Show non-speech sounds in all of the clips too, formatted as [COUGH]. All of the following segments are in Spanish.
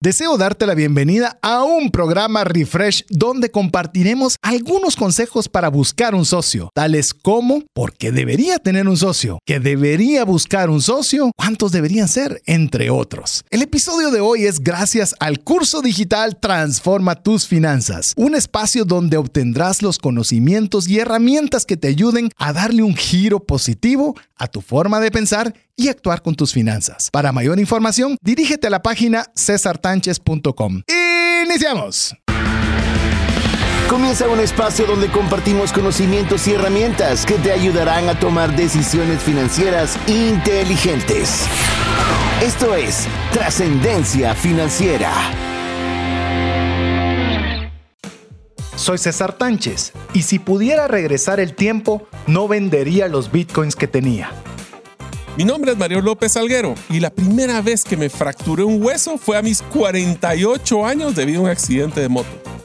Deseo darte la bienvenida a un programa Refresh donde compartiremos algunos consejos para buscar un socio, tales como por qué debería tener un socio, que debería buscar un socio, cuántos deberían ser, entre otros. El episodio de hoy es gracias al curso digital Transforma tus finanzas, un espacio donde obtendrás los conocimientos y herramientas que te ayuden a darle un giro positivo a tu forma de pensar y actuar con tus finanzas. Para mayor información, dirígete a la página cesartanches.com. ¡Iniciamos! Comienza un espacio donde compartimos conocimientos y herramientas que te ayudarán a tomar decisiones financieras inteligentes. Esto es Trascendencia Financiera. Soy César Tánchez y si pudiera regresar el tiempo, no vendería los bitcoins que tenía. Mi nombre es Mario López Alguero y la primera vez que me fracturé un hueso fue a mis 48 años debido a un accidente de moto.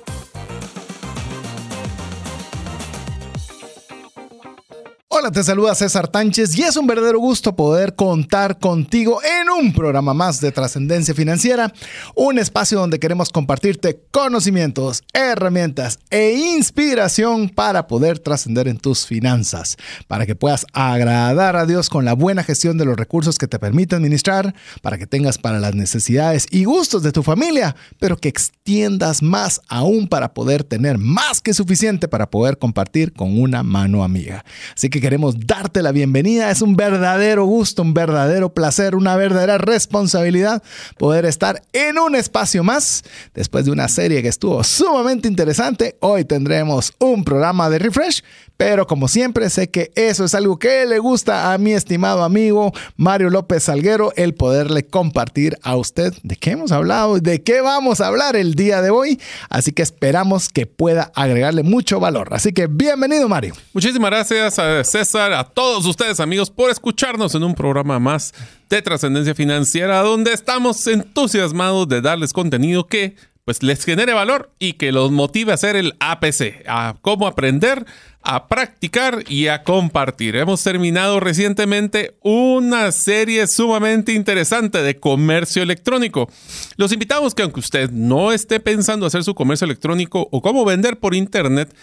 Hola, te saluda César Tánchez y es un verdadero gusto poder contar contigo en un programa más de trascendencia financiera, un espacio donde queremos compartirte conocimientos, herramientas e inspiración para poder trascender en tus finanzas, para que puedas agradar a Dios con la buena gestión de los recursos que te permite administrar, para que tengas para las necesidades y gustos de tu familia, pero que extiendas más aún para poder tener más que suficiente para poder compartir con una mano amiga. Así que queremos darte la bienvenida. Es un verdadero gusto, un verdadero placer, una verdadera responsabilidad poder estar en un espacio más. Después de una serie que estuvo sumamente interesante, hoy tendremos un programa de refresh pero como siempre, sé que eso es algo que le gusta a mi estimado amigo Mario López Salguero, el poderle compartir a usted de qué hemos hablado y de qué vamos a hablar el día de hoy. Así que esperamos que pueda agregarle mucho valor. Así que bienvenido, Mario. Muchísimas gracias a César, a todos ustedes, amigos, por escucharnos en un programa más de trascendencia financiera, donde estamos entusiasmados de darles contenido que pues les genere valor y que los motive a hacer el APC, a cómo aprender, a practicar y a compartir. Hemos terminado recientemente una serie sumamente interesante de comercio electrónico. Los invitamos que aunque usted no esté pensando hacer su comercio electrónico o cómo vender por internet,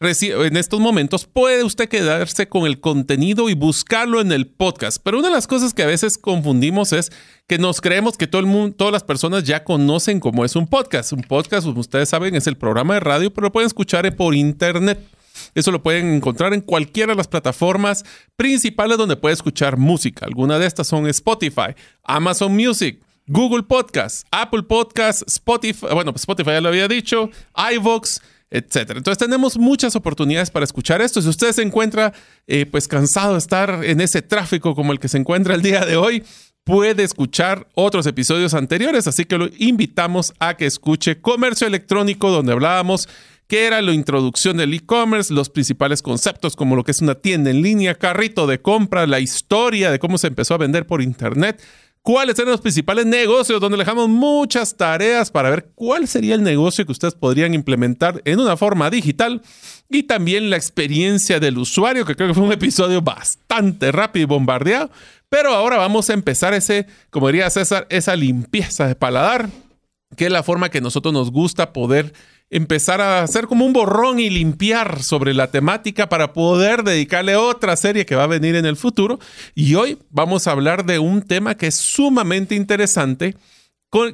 en estos momentos puede usted quedarse con el contenido y buscarlo en el podcast. Pero una de las cosas que a veces confundimos es que nos creemos que todo el mundo, todas las personas ya conocen cómo es un podcast. Un podcast, como ustedes saben, es el programa de radio, pero lo pueden escuchar por internet. Eso lo pueden encontrar en cualquiera de las plataformas principales donde puede escuchar música. Algunas de estas son Spotify, Amazon Music, Google Podcast, Apple Podcast, Spotify, bueno, Spotify ya lo había dicho, iVoox, etcétera. Entonces tenemos muchas oportunidades para escuchar esto. Si usted se encuentra eh, pues cansado de estar en ese tráfico como el que se encuentra el día de hoy, puede escuchar otros episodios anteriores, así que lo invitamos a que escuche Comercio Electrónico, donde hablábamos que era la introducción del e-commerce, los principales conceptos como lo que es una tienda en línea, carrito de compra, la historia de cómo se empezó a vender por internet, cuáles eran los principales negocios, donde dejamos muchas tareas para ver cuál sería el negocio que ustedes podrían implementar en una forma digital y también la experiencia del usuario, que creo que fue un episodio bastante rápido y bombardeado. Pero ahora vamos a empezar ese, como diría César, esa limpieza de paladar, que es la forma que nosotros nos gusta poder empezar a hacer como un borrón y limpiar sobre la temática para poder dedicarle otra serie que va a venir en el futuro. Y hoy vamos a hablar de un tema que es sumamente interesante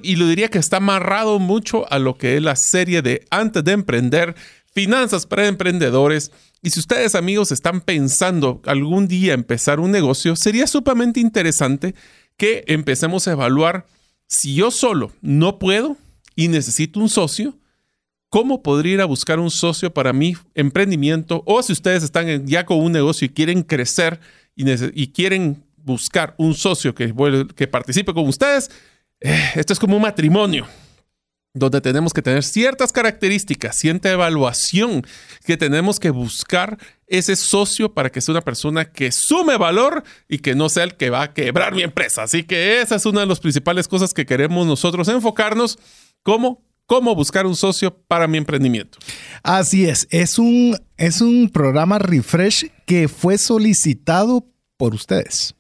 y lo diría que está amarrado mucho a lo que es la serie de Antes de Emprender, Finanzas para Emprendedores. Y si ustedes amigos están pensando algún día empezar un negocio, sería sumamente interesante que empecemos a evaluar si yo solo no puedo y necesito un socio, ¿Cómo podría ir a buscar un socio para mi emprendimiento? O si ustedes están ya con un negocio y quieren crecer y, quieren buscar un socio que, que participe con ustedes, eh, esto es como un matrimonio donde tenemos que tener ciertas características, cierta evaluación, que tenemos que buscar ese socio para que sea una persona que sume valor y que no sea el que va a quebrar mi empresa. Así que esa es una de las principales cosas que queremos nosotros enfocarnos como cómo buscar un socio para mi emprendimiento. Así es, es un, es un programa refresh que fue solicitado por ustedes.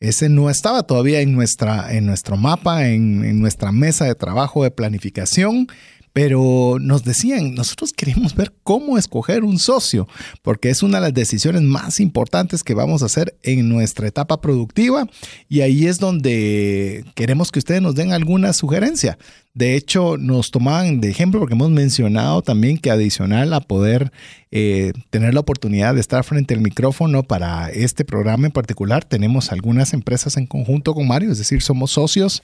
Ese no estaba todavía en, nuestra, en nuestro mapa, en, en nuestra mesa de trabajo de planificación pero nos decían, nosotros queremos ver cómo escoger un socio, porque es una de las decisiones más importantes que vamos a hacer en nuestra etapa productiva y ahí es donde queremos que ustedes nos den alguna sugerencia. De hecho, nos tomaban de ejemplo porque hemos mencionado también que adicional a poder eh, tener la oportunidad de estar frente al micrófono para este programa en particular, tenemos algunas empresas en conjunto con Mario, es decir, somos socios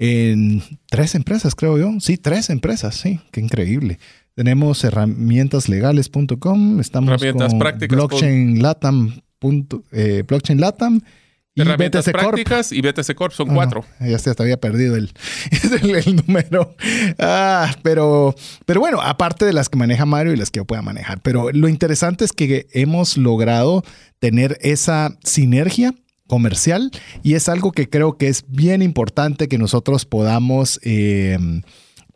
en tres empresas, creo yo. Sí, tres empresas, sí, qué increíble. Tenemos herramientaslegales.com, estamos Herramientas con prácticas blockchain latam, eh, blockchain latam y Herramientas BTC Corp. prácticas y BTC Corp son Ah, cuatro. ya se había perdido el, [LAUGHS] el- el número. Ah, pero, pero bueno, aparte de las que maneja Mario y las que yo pueda manejar. Pero lo interesante es que hemos logrado tener esa sinergia comercial y es algo que creo que es bien importante que nosotros podamos eh,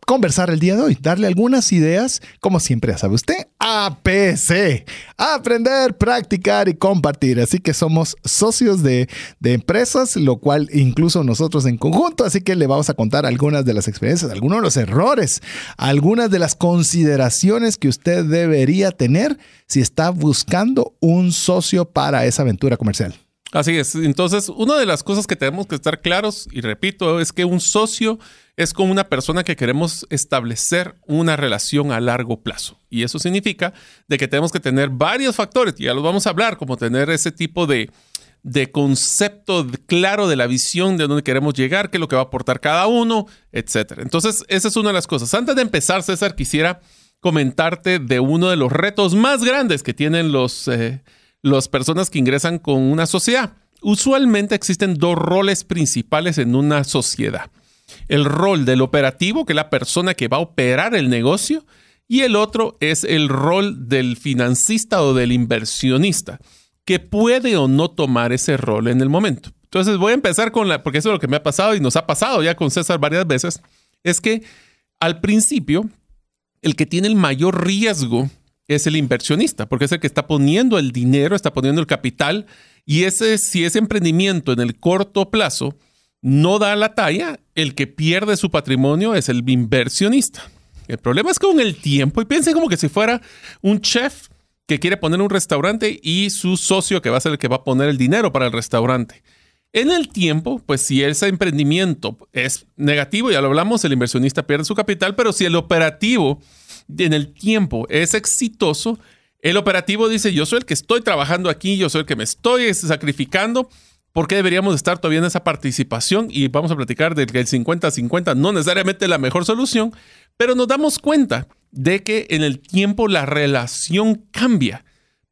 conversar el día de hoy, darle algunas ideas, como siempre ya sabe usted, APC, aprender, practicar y compartir. Así que somos socios de, de empresas, lo cual incluso nosotros en conjunto, así que le vamos a contar algunas de las experiencias, algunos de los errores, algunas de las consideraciones que usted debería tener si está buscando un socio para esa aventura comercial. Así es. Entonces, una de las cosas que tenemos que estar claros, y repito, es que un socio es como una persona que queremos establecer una relación a largo plazo. Y eso significa de que tenemos que tener varios factores, ya los vamos a hablar, como tener ese tipo de, de concepto claro de la visión de dónde queremos llegar, qué es lo que va a aportar cada uno, etcétera. Entonces, esa es una de las cosas. Antes de empezar, César, quisiera comentarte de uno de los retos más grandes que tienen los, eh, las personas que ingresan con una sociedad. Usualmente existen dos roles principales en una sociedad. El rol del operativo, que es la persona que va a operar el negocio, y el otro es el rol del financista o del inversionista, que puede o no tomar ese rol en el momento. Entonces voy a empezar con la, porque eso es lo que me ha pasado y nos ha pasado ya con César varias veces, es que al principio el que tiene el mayor riesgo es el inversionista, porque es el que está poniendo el dinero, está poniendo el capital, y ese, si ese emprendimiento en el corto plazo no da la talla, el que pierde su patrimonio es el inversionista. El problema es con el tiempo, y piensen como que si fuera un chef que quiere poner un restaurante y su socio que va a ser el que va a poner el dinero para el restaurante. En el tiempo, pues si ese emprendimiento es negativo, ya lo hablamos, el inversionista pierde su capital, pero si el operativo en el tiempo es exitoso, el operativo dice, yo soy el que estoy trabajando aquí, yo soy el que me estoy sacrificando, ¿por qué deberíamos estar todavía en esa participación? Y vamos a platicar de que el 50-50 no necesariamente es la mejor solución, pero nos damos cuenta de que en el tiempo la relación cambia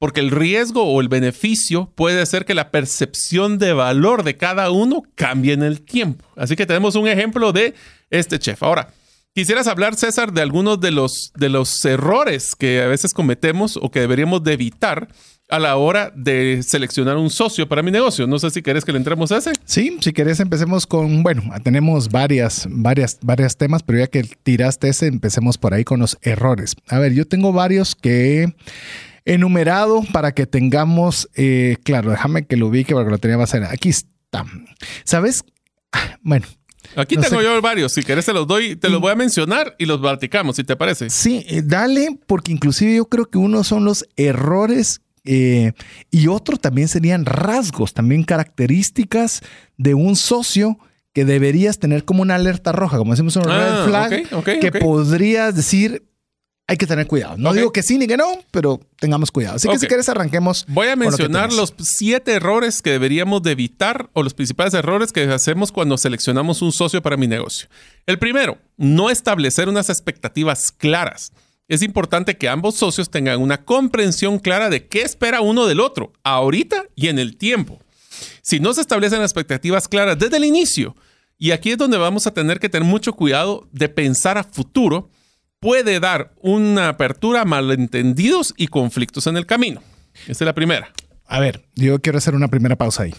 porque el riesgo o el beneficio puede ser que la percepción de valor de cada uno cambie en el tiempo. Así que tenemos un ejemplo de este chef. Ahora, quisieras hablar, César, de algunos de los, de los errores que a veces cometemos o que deberíamos de evitar a la hora de seleccionar un socio para mi negocio. No sé si querés que le entremos a ese. Sí, si querés empecemos con, bueno, tenemos varias, varias, varias temas, pero ya que tiraste ese, empecemos por ahí con los errores. A ver, yo tengo varios que he enumerado para que tengamos, eh, claro, déjame que lo ubique porque lo tenía allá. Aquí está. ¿Sabes? Ah, Bueno, Aquí No tengo sé. yo varios. Si querés te los doy, te los voy a mencionar y los platicamos, si te parece. sí, eh, dale, porque inclusive yo creo que uno son los errores eh, y otro también serían rasgos, también características de un socio que deberías tener como una alerta roja, como decimos un Ah, red flag, que podrías decir, hay que tener cuidado. No digo que sí ni que no, pero tengamos cuidado. Así que si quieres arranquemos. Voy a lo mencionar los siete errores que deberíamos de evitar o los principales errores que hacemos cuando seleccionamos un socio para mi negocio. El primero, no establecer unas expectativas claras. Es importante que ambos socios tengan una comprensión clara de qué espera uno del otro, ahorita y en el tiempo. Si no se establecen expectativas claras desde el inicio, y aquí es donde vamos a tener que tener mucho cuidado de pensar a futuro, puede dar una apertura a malentendidos y conflictos en el camino. Esa es la primera. A ver, yo quiero hacer una primera pausa ahí.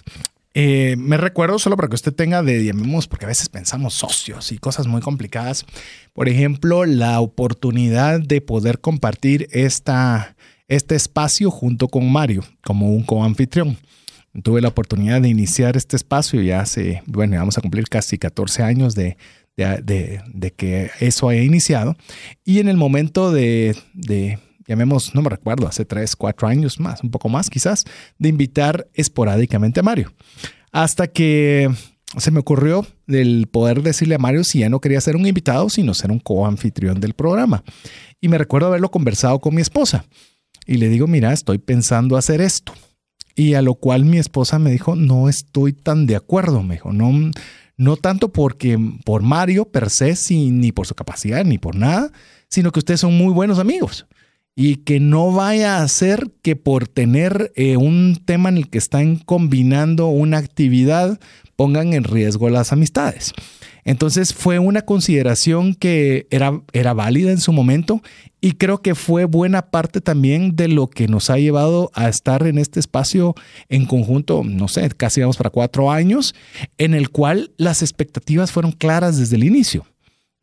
Eh, me recuerdo solo para que usted tenga de, llamemos, porque a veces pensamos socios y cosas muy complicadas. Por ejemplo, la oportunidad de poder compartir esta, este espacio junto con Mario como un coanfitrión. Tuve la oportunidad de iniciar este espacio ya hace, bueno, vamos a cumplir casi 14 años de, de, que eso haya iniciado. Y en el momento de, llamemos, no me recuerdo, hace 3, 4 años más, un poco más quizás, de invitar esporádicamente a Mario. Hasta que se me ocurrió el poder decirle a Mario si ya no quería ser un invitado, sino ser un coanfitrión del programa. Y me recuerdo haberlo conversado con mi esposa. Y le digo, mira, estoy pensando hacer esto. Y a lo cual mi esposa me dijo, no estoy tan de acuerdo, me dijo, no, no tanto porque por Mario per se, ni por su capacidad, ni por nada, sino que ustedes son muy buenos amigos y que no vaya a ser que por tener eh, un tema en el que están combinando una actividad pongan en riesgo las amistades. Entonces fue una consideración que era, era válida en su momento y creo que fue buena parte también de lo que nos ha llevado a estar en este espacio en conjunto, no sé, casi vamos para cuatro años, en el cual las expectativas fueron claras desde el inicio.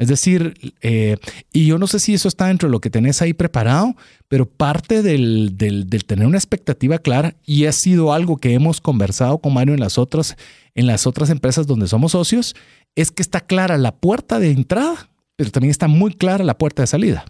Es decir, eh, y yo no sé si eso está dentro de lo que tenés ahí preparado, pero parte del, del, tener una expectativa clara, y ha sido algo que hemos conversado con Mario en las otras, en las otras empresas donde somos socios, es que está clara la puerta de entrada, pero también está muy clara la puerta de salida.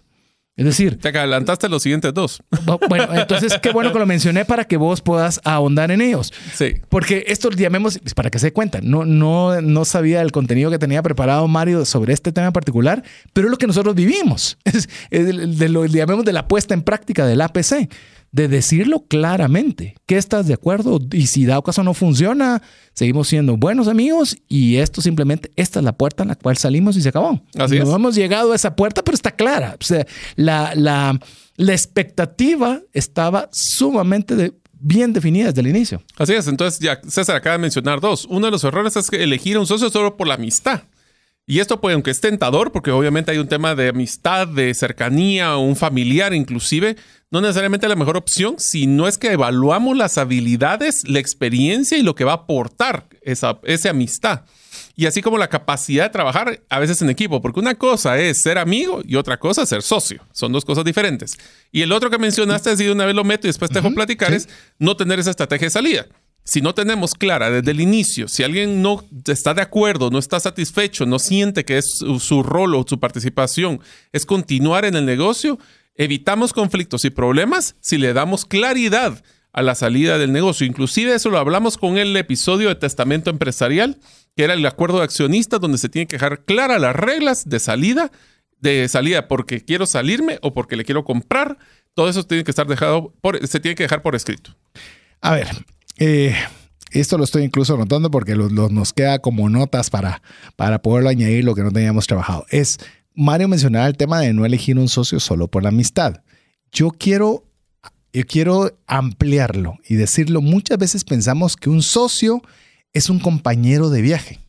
Es decir, te adelantaste los siguientes dos. Bueno, entonces qué bueno que lo mencioné para que vos puedas ahondar en ellos. Sí. Porque esto llamemos, para que se cuenta, no, no, no sabía el contenido que tenía preparado Mario sobre este tema en particular, pero es lo que nosotros vivimos. [LAUGHS] Es, de lo llamemos de la puesta en práctica del APC de decirlo claramente, que estás de acuerdo y si dado caso no funciona, seguimos siendo buenos amigos y esto simplemente, esta es la puerta en la cual salimos y se acabó. Así no hemos llegado a esa puerta, pero está clara. O sea, la, la, la expectativa estaba sumamente bien definida desde el inicio. Así es, entonces ya César acaba de mencionar dos. Uno de los errores es elegir a un socio solo por la amistad. Y esto puede, aunque es tentador, porque obviamente hay un tema de amistad, de cercanía, o un familiar inclusive, no necesariamente la mejor opción si no es que evaluamos las habilidades, la experiencia y lo que va a aportar esa, esa amistad. Y así como la capacidad de trabajar a veces en equipo, porque una cosa es ser amigo y otra cosa es ser socio. Son dos cosas diferentes. Y el otro que mencionaste, así de una vez lo meto y después te dejo platicar, es no tener esa estrategia de salida si no tenemos clara desde el inicio, si alguien no está de acuerdo, no está satisfecho, no siente que es su, rol o su participación es continuar en el negocio, evitamos conflictos y problemas si le damos claridad a la salida del negocio. Inclusive eso lo hablamos con el episodio de testamento empresarial, que era el acuerdo de accionistas donde se tienen que dejar claras las reglas de salida, de salida porque quiero salirme o porque le quiero comprar. Todo eso tiene que estar dejado por, se tiene que dejar por escrito. A ver, eh, esto lo estoy incluso notando porque nos queda como notas para, para poderlo añadir lo que no teníamos trabajado. Es, Mario mencionaba el tema de no elegir un socio solo por la amistad. Yo quiero, yo quiero ampliarlo y decirlo. Muchas veces pensamos que un socio es un compañero de viaje,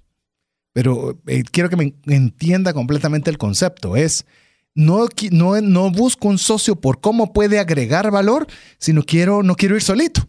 pero eh, quiero que me entienda completamente el concepto. Es, no, no, no busco un socio por cómo puede agregar valor, sino quiero, no quiero ir solito.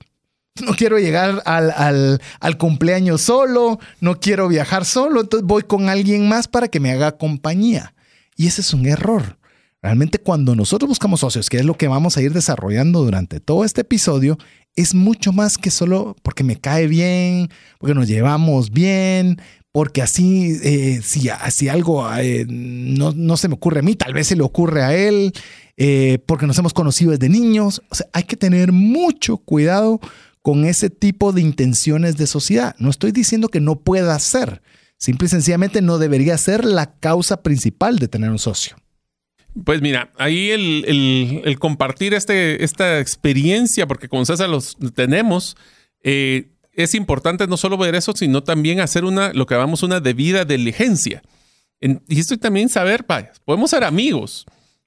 No quiero llegar al, cumpleaños solo, no quiero viajar solo, entonces voy con alguien más para que me haga compañía. Y ese es un error. Realmente cuando nosotros buscamos socios, que es lo que vamos a ir desarrollando durante todo este episodio, es mucho más que solo porque me cae bien, porque nos llevamos bien, porque así, eh, si, algo eh, no, no, se me ocurre a mí, tal vez se le ocurre a él, eh, porque nos hemos conocido desde niños. O sea, hay que tener mucho cuidado con ese tipo de intenciones de sociedad. No estoy diciendo que no pueda ser, simple y sencillamente no debería ser la causa principal de tener un socio. Pues mira, ahí el, compartir este, esta experiencia, porque con César los tenemos, eh, es importante no solo ver eso, sino también hacer una, lo que llamamos una debida diligencia. y esto también saber, vaya, podemos ser amigos,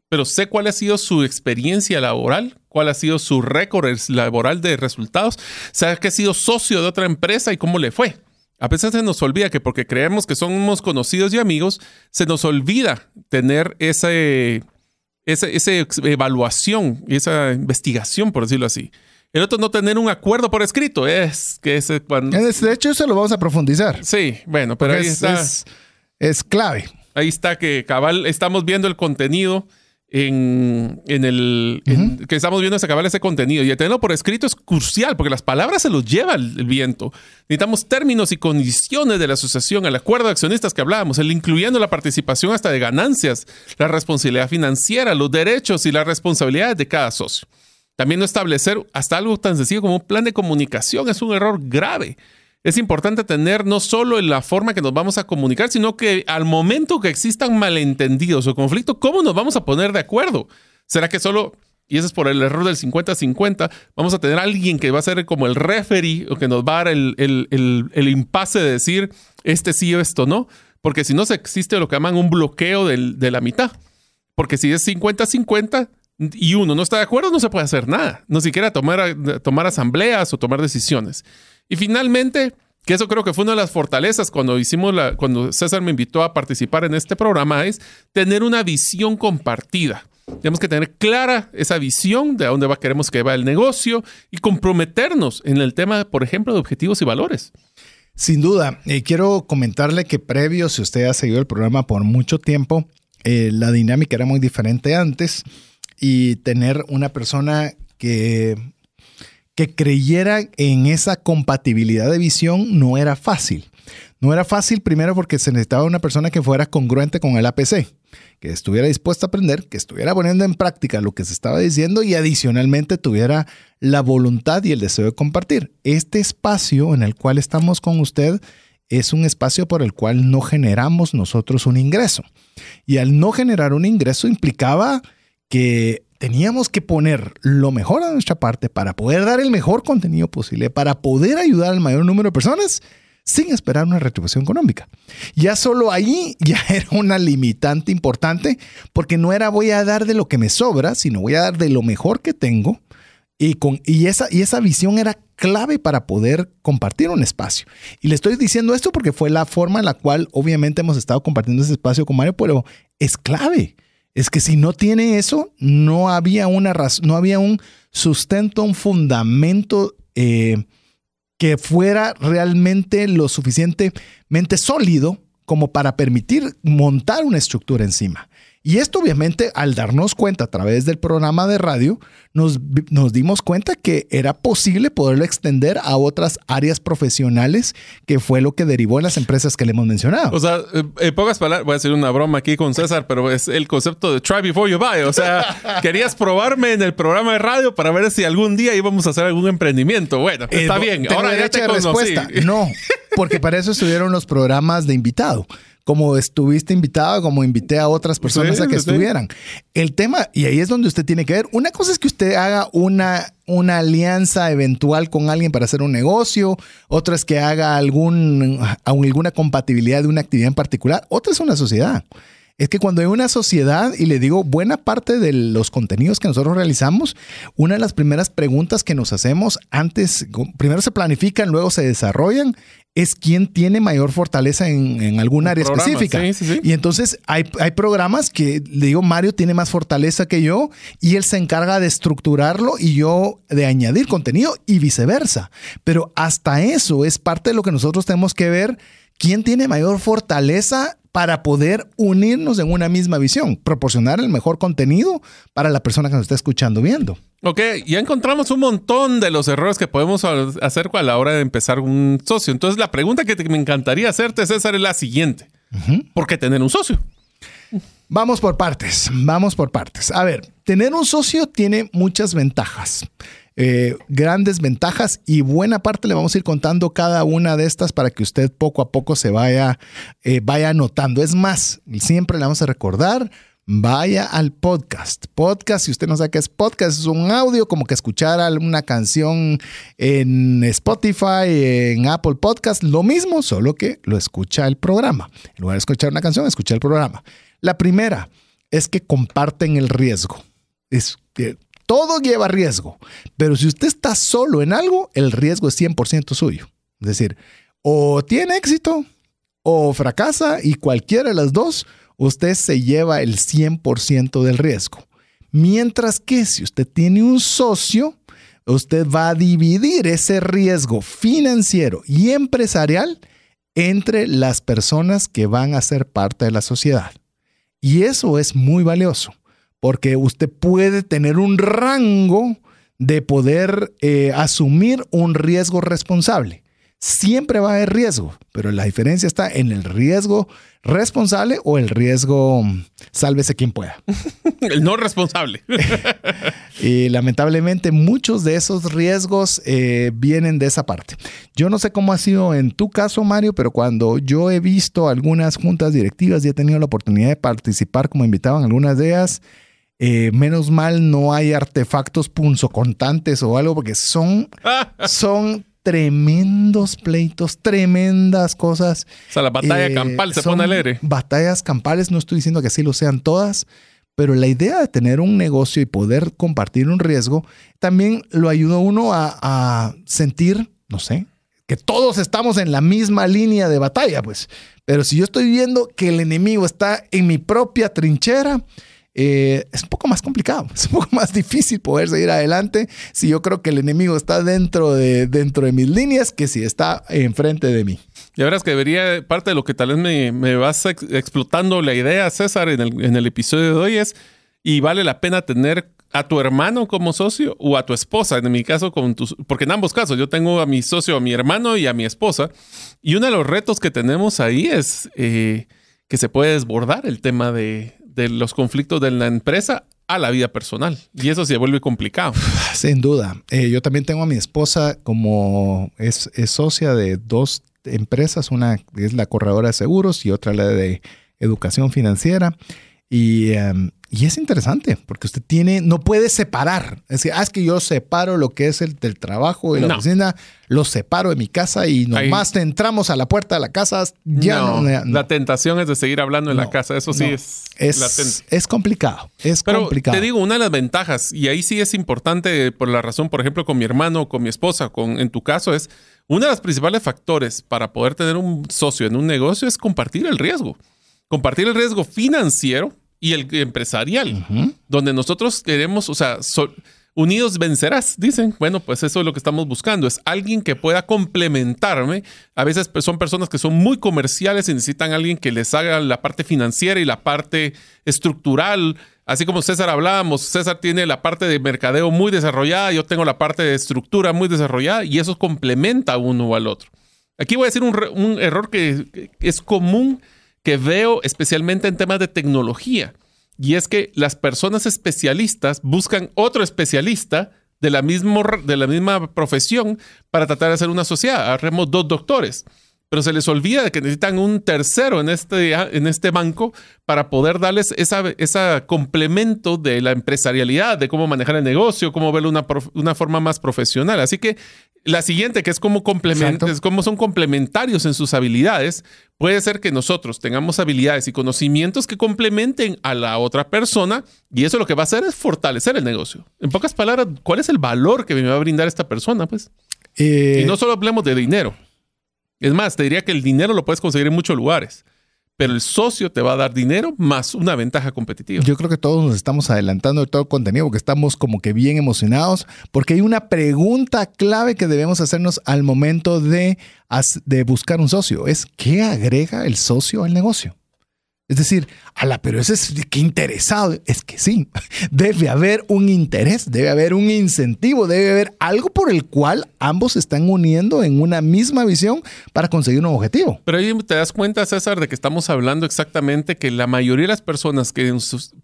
pero sé cuál ha sido su experiencia laboral, cuál ha sido su récord laboral de resultados, sé que ha sido socio de otra empresa y cómo le fue. A veces se nos olvida que porque creemos que somos conocidos y amigos, se nos olvida tener esa, esa, evaluación y esa investigación, por decirlo así. El otro no tener un acuerdo por escrito es que ese cuando... De hecho, eso lo vamos a profundizar. Sí, bueno, pero ahí está. Es, es, clave. Ahí está que cabal, estamos viendo el contenido en, en el en- que estamos viendo es acabar ese contenido y el tenerlo por escrito es crucial porque las palabras se los lleva el, el viento. Necesitamos términos y condiciones de la asociación, el acuerdo de accionistas que hablábamos, el incluyendo la participación hasta de ganancias, la responsabilidad financiera, los derechos y las responsabilidades de cada socio. También no establecer hasta algo tan sencillo como un plan de comunicación es un error grave. Es importante tener no solo en la forma que nos vamos a comunicar, sino que al momento que existan malentendidos o conflictos, ¿cómo nos vamos a poner de acuerdo? ¿Será que solo, y ese es por el error del 50-50, vamos a tener alguien que va a ser como el referee o que nos va a dar el, el, el, el impasse de decir este sí o esto no? Porque si no, se existe lo que llaman un bloqueo del- de la mitad. Porque si es 50-50 y uno no está de acuerdo, no se puede hacer nada. No siquiera tomar, tomar asambleas o tomar decisiones. Y finalmente, que eso creo que fue una de las fortalezas cuando hicimos la, cuando César me invitó a participar en este programa, es tener una visión compartida. Tenemos que tener clara esa visión de a dónde va, queremos que va el negocio y comprometernos en el tema, por ejemplo, de objetivos y valores. Sin duda, eh, quiero comentarle que previo, si usted ha seguido el programa por mucho tiempo, eh, la dinámica era muy diferente antes y tener una persona que, que creyera en esa compatibilidad de visión no era fácil. No era fácil primero porque se necesitaba una persona que fuera congruente con el APC, que estuviera dispuesta a aprender, que estuviera poniendo en práctica lo que se estaba diciendo y adicionalmente tuviera la voluntad y el deseo de compartir. Este espacio en el cual estamos con usted es un espacio por el cual no generamos nosotros un ingreso. Y al no generar un ingreso implicaba que teníamos que poner lo mejor a nuestra parte para poder dar el mejor contenido posible, para poder ayudar al mayor número de personas sin esperar una retribución económica. Ya solo ahí [LAUGHS] ya era una limitante importante porque no era voy a dar de lo que me sobra, sino voy a dar de lo mejor que tengo. Y, con, y, esa, y esa visión era clave para poder compartir un espacio. Y le estoy diciendo esto porque fue la forma en la cual obviamente hemos estado compartiendo ese espacio con Mario, pero es clave. Es que si no tiene eso, no había una razón, no había un sustento, un fundamento eh, que fuera realmente lo suficientemente sólido como para permitir montar una estructura encima. Y esto obviamente al darnos cuenta a través del programa de radio, nos, nos, dimos cuenta que era posible poderlo extender a otras áreas profesionales, que fue lo que derivó en las empresas que le hemos mencionado. O sea, en pocas palabras, voy a hacer una broma aquí con César, pero es el concepto de try before you buy. O sea, [LAUGHS] querías probarme en el programa de radio para ver si algún día íbamos a hacer algún emprendimiento. Bueno, está Eh, bien. Ahora ya te conocí. respuesta. No, porque para eso estuvieron los programas de invitado como estuviste invitado, como invité a otras personas Sí, a que sí, estuvieran. El tema, y ahí es donde usted tiene que ver, una cosa es que usted haga una, una alianza eventual con alguien para hacer un negocio, otra es que haga algún, alguna compatibilidad de una actividad en particular, otra es una sociedad. Es que cuando hay una sociedad, y le digo, buena parte de los contenidos que nosotros realizamos, una de las primeras preguntas que nos hacemos antes, primero se planifican, luego se desarrollan, es quién tiene mayor fortaleza en, en algún área programa, específica. sí, sí, sí. Y entonces hay, hay programas que, le digo, Mario tiene más fortaleza que yo y él se encarga de estructurarlo y yo de añadir contenido y viceversa. Pero hasta eso es parte de lo que nosotros tenemos que ver, quién tiene mayor fortaleza para poder unirnos en una misma visión, proporcionar el mejor contenido para la persona que nos está escuchando viendo. Ok, ya encontramos un montón de los errores que podemos hacer a la hora de empezar un socio. Entonces, la pregunta que te- me encantaría hacerte, César, es la siguiente. ¿Por qué tener un socio? Vamos por partes, vamos por partes. A ver, tener un socio tiene muchas ventajas, eh, grandes ventajas y buena parte le vamos a ir contando cada una de estas para que usted poco a poco se vaya, eh, vaya anotando. Es más, siempre le vamos a recordar, vaya al podcast. Podcast, si usted no sabe qué es podcast, es un audio como que escuchar una canción en Spotify, en Apple Podcast, lo mismo, solo que lo escucha el programa. En lugar de escuchar una canción, escucha el programa. La primera es que comparten el riesgo. Es todo lleva riesgo, pero si usted está solo en algo, el riesgo es 100% suyo. Es decir, o tiene éxito o fracasa y cualquiera de las dos, usted se lleva el 100% del riesgo. Mientras que si usted tiene un socio, usted va a dividir ese riesgo financiero y empresarial entre las personas que van a ser parte de la sociedad. Y eso es muy valioso, porque usted puede tener un rango de poder eh, asumir un riesgo responsable. Siempre va a haber riesgo, pero la diferencia está en el riesgo responsable o el riesgo sálvese quien pueda. [LAUGHS] el no responsable. [LAUGHS] y lamentablemente muchos de esos riesgos eh, vienen de esa parte. Yo no sé cómo ha sido en tu caso, Mario, pero cuando yo he visto algunas juntas directivas y he tenido la oportunidad de participar como invitado en algunas de ellas, eh, menos mal no hay artefactos punzocontantes o algo porque son, [LAUGHS] son tremendos pleitos, tremendas cosas. O sea, la batalla eh, campal se pone alegre. Batallas campales, no estoy diciendo que así lo sean todas, pero la idea de tener un negocio y poder compartir un riesgo también lo ayuda a uno a, sentir, no sé, que todos estamos en la misma línea de batalla, pues. Pero si yo estoy viendo que el enemigo está en mi propia trinchera, eh, es un poco más complicado, [LAUGHS] es un poco más difícil poder seguir adelante si yo creo que el enemigo está dentro de, dentro de mis líneas que si está enfrente de mí. Y es que debería, parte de lo que tal vez me, me vas explotando la idea, César, en el, en el episodio de hoy es, y vale la pena tener a tu hermano como socio o a tu esposa, en mi caso, con tus, porque en ambos casos yo tengo a mi socio, a mi hermano y a mi esposa, y uno de los retos que tenemos ahí es eh, que se puede desbordar el tema de, de los conflictos de la empresa a la vida personal. Y eso se vuelve complicado. [SIGHS] Sin duda. Eh, yo también tengo a mi esposa como es, socia de dos empresas. Una es la corredora de seguros y otra la de educación financiera. Y em, y es interesante porque usted tiene, no puede separar. Es decir, ah, es que yo separo lo que es el del trabajo y la oficina, lo separo de mi casa y nomás entramos a la puerta de la casa. Ya no, La tentación es de seguir hablando en la casa. Eso sí es, es, es complicado. Es Pero complicado. Te digo, una de las ventajas, y ahí sí es importante por la razón, por ejemplo, con mi hermano, con mi esposa, con, en tu caso, es uno de los principales factores para poder tener un socio en un negocio es compartir el riesgo. Compartir el riesgo financiero y el empresarial, donde nosotros queremos, o sea, unidos vencerás, dicen. Bueno, pues eso es lo que estamos buscando, es alguien que pueda complementarme. A veces pues, son personas que son muy comerciales y necesitan alguien que les haga la parte financiera y la parte estructural. Así como César hablábamos, César tiene la parte de mercadeo muy desarrollada, yo tengo la parte de estructura muy desarrollada y eso complementa uno al otro. Aquí voy a decir un, un error que es común que veo especialmente en temas de tecnología. Y es que las personas especialistas buscan otro especialista de la, mismo, de la misma profesión para tratar de hacer una sociedad. Haremos dos doctores pero se les olvida que necesitan un tercero en este, en este banco para poder darles ese esa complemento de la empresarialidad, de cómo manejar el negocio, cómo verlo una, una forma más profesional. Así que la siguiente, que es como, es como son complementarios en sus habilidades, puede ser que nosotros tengamos habilidades y conocimientos que complementen a la otra persona y eso lo que va a hacer es fortalecer el negocio. En pocas palabras, ¿cuál es el valor que me va a brindar esta persona? Pues? Eh, y no solo hablemos de dinero. Es más, te diría que el dinero lo puedes conseguir en muchos lugares, pero el socio te va a dar dinero más una ventaja competitiva. Yo creo que todos nos estamos adelantando de todo contenido porque estamos como que bien emocionados, porque hay una pregunta clave que debemos hacernos al momento de, de buscar un socio. Es, ¿qué agrega el socio al negocio? Es decir, ala, pero ese es que interesado. Es que sí, [LAUGHS] debe haber un interés, debe haber un incentivo, debe haber algo por el cual ambos se están uniendo en una misma visión para conseguir un objetivo. Pero ahí te das cuenta, César, de que estamos hablando exactamente que la mayoría de las personas que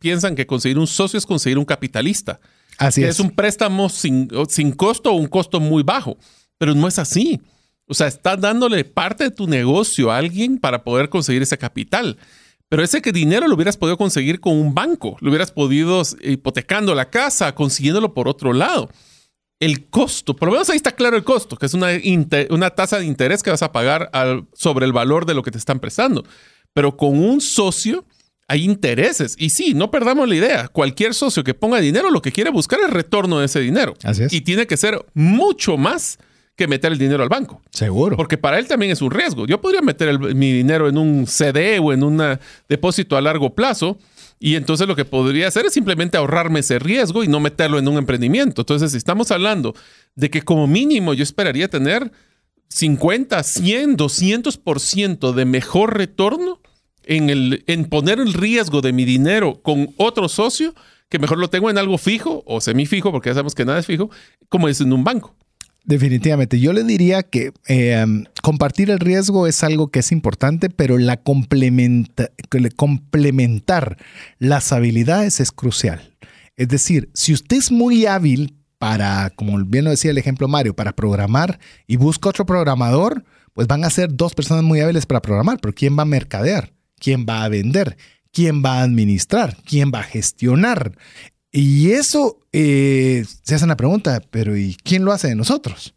piensan que conseguir un socio es conseguir un capitalista. Así es. Es un préstamo sin, sin costo o un costo muy bajo. Pero no es así. O sea, estás dándole parte de tu negocio a alguien para poder conseguir ese capital. Pero ese que dinero lo hubieras podido conseguir con un banco, lo hubieras podido hipotecando la casa, consiguiéndolo por otro lado. El costo, por lo menos ahí está claro el costo, que es una, una tasa de interés que vas a pagar sobre el valor de lo que te están prestando. Pero con un socio hay intereses. Y sí, no perdamos la idea. Cualquier socio que ponga dinero lo que quiere buscar es el retorno de ese dinero. Así es. Y tiene que ser mucho más que meter el dinero al banco. Seguro. Porque para él también es un riesgo. Yo podría meter mi dinero en un CD o en un depósito a largo plazo y entonces lo que podría hacer es simplemente ahorrarme ese riesgo y no meterlo en un emprendimiento. Entonces, si estamos hablando de que como mínimo yo esperaría tener 50, 100, 200% de mejor retorno en, el, en poner el riesgo de mi dinero con otro socio, que mejor lo tengo en algo fijo o semifijo, porque ya sabemos que nada es fijo, como es en un banco. Definitivamente. Yo le diría que eh, compartir el riesgo es algo que es importante, pero la complementa, complementar las habilidades es crucial. Es decir, si usted es muy hábil para, como bien lo decía el ejemplo Mario, para programar y busca otro programador, pues van a ser dos personas muy hábiles para programar, pero ¿quién va a mercadear? ¿Quién va a vender? ¿Quién va a administrar? ¿Quién va a gestionar? Y eso eh, se hace una pregunta, pero ¿y quién lo hace de nosotros?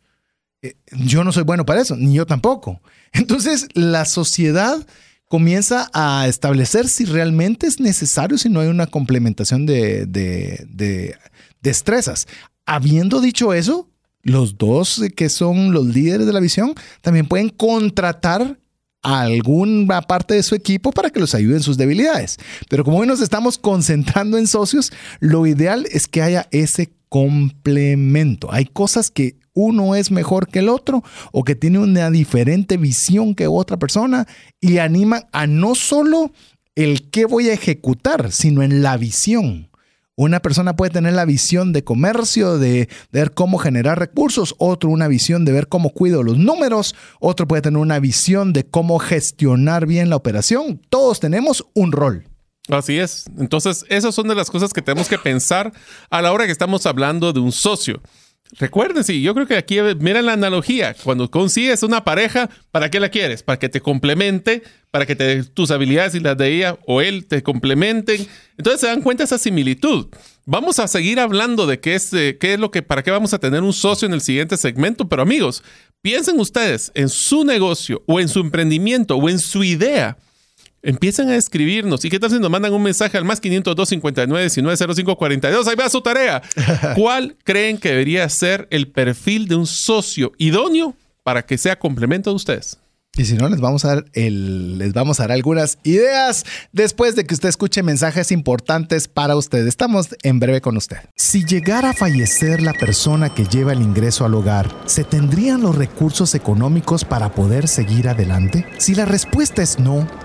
Eh, yo no soy bueno para eso, ni yo tampoco. [LAUGHS] Entonces, la sociedad comienza a establecer si realmente es necesario, si no hay una complementación de, de destrezas. Habiendo dicho eso, los dos que son los líderes de la visión también pueden contratar a alguna parte de su equipo para que los ayude en sus debilidades. Pero como hoy nos estamos concentrando en socios, lo ideal es que haya ese complemento. Hay cosas que uno es mejor que el otro o que tiene una diferente visión que otra persona y animan a no solo el qué voy a ejecutar, sino en la visión. Una persona puede tener la visión de comercio, de, ver cómo generar recursos, otro una visión de ver cómo cuido los números, otro puede tener una visión de cómo gestionar bien la operación. Todos tenemos un rol. Así es. Entonces, esas son de las cosas que tenemos que pensar a la hora que estamos hablando de un socio. Recuerden, sí, yo creo que aquí, miren la analogía. Cuando consigues una pareja, ¿para qué la quieres? Para que te complemente, para que te, tus habilidades y las de ella o él te complementen. Entonces se dan cuenta esa similitud. Vamos a seguir hablando de qué es, qué es lo que, para qué vamos a tener un socio en el siguiente segmento. Pero amigos, piensen ustedes en su negocio o en su emprendimiento o en su idea empiezan a escribirnos. ¿Y qué tal si nos mandan un mensaje al más 502 59 19 42? Ahí va su tarea. [LAUGHS] ¿Cuál creen que debería ser el perfil de un socio idóneo para que sea complemento de ustedes? Y si no, les vamos a dar les vamos a dar algunas ideas después de que usted escuche mensajes importantes para usted. Estamos en breve con usted. Si llegara a fallecer la persona que lleva el ingreso al hogar, ¿se tendrían los recursos económicos para poder seguir adelante? Si la respuesta es no,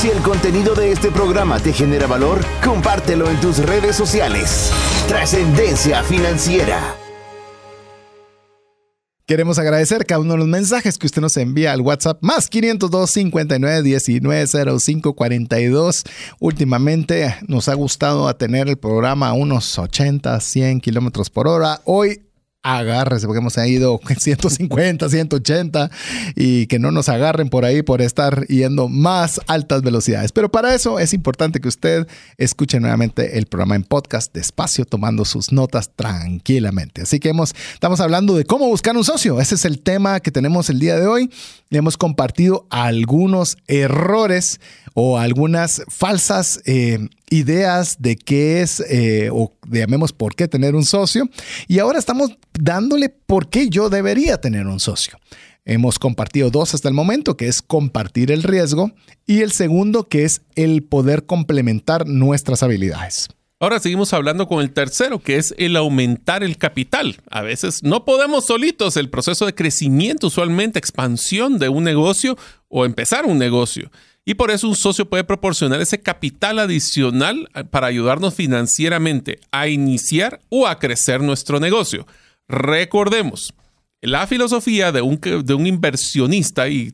Si el contenido de este programa te genera valor, compártelo en tus redes sociales. Trascendencia financiera. Queremos agradecer cada uno de los mensajes que usted nos envía al WhatsApp más 502 59 19 05 42. Últimamente nos ha gustado tener el programa a unos 80, 100 kilómetros por hora. Hoy agárrese, porque hemos ido [LAUGHS] 150, 180 y que no nos agarren por ahí por estar yendo más altas velocidades. Pero para eso es importante que usted escuche nuevamente el programa en podcast despacio, tomando sus notas tranquilamente. Así que hemos, estamos hablando de cómo buscar un socio. Ese es el tema que tenemos el día de hoy. Hemos compartido algunos errores o algunas falsas eh, ideas de qué es eh, o llamemos por qué tener un socio. Y ahora estamos dándole por qué yo debería tener un socio. Hemos compartido dos hasta el momento, que es compartir el riesgo, y el segundo, que es el poder complementar nuestras habilidades. Ahora seguimos hablando con el tercero, que es el aumentar el capital. A veces no podemos solitos. El proceso de crecimiento, usualmente expansión de un negocio o empezar un negocio. Y por eso un socio puede proporcionar ese capital adicional eh, para ayudarnos financieramente a iniciar o a crecer nuestro negocio. Recordemos, la filosofía de un, de un inversionista, y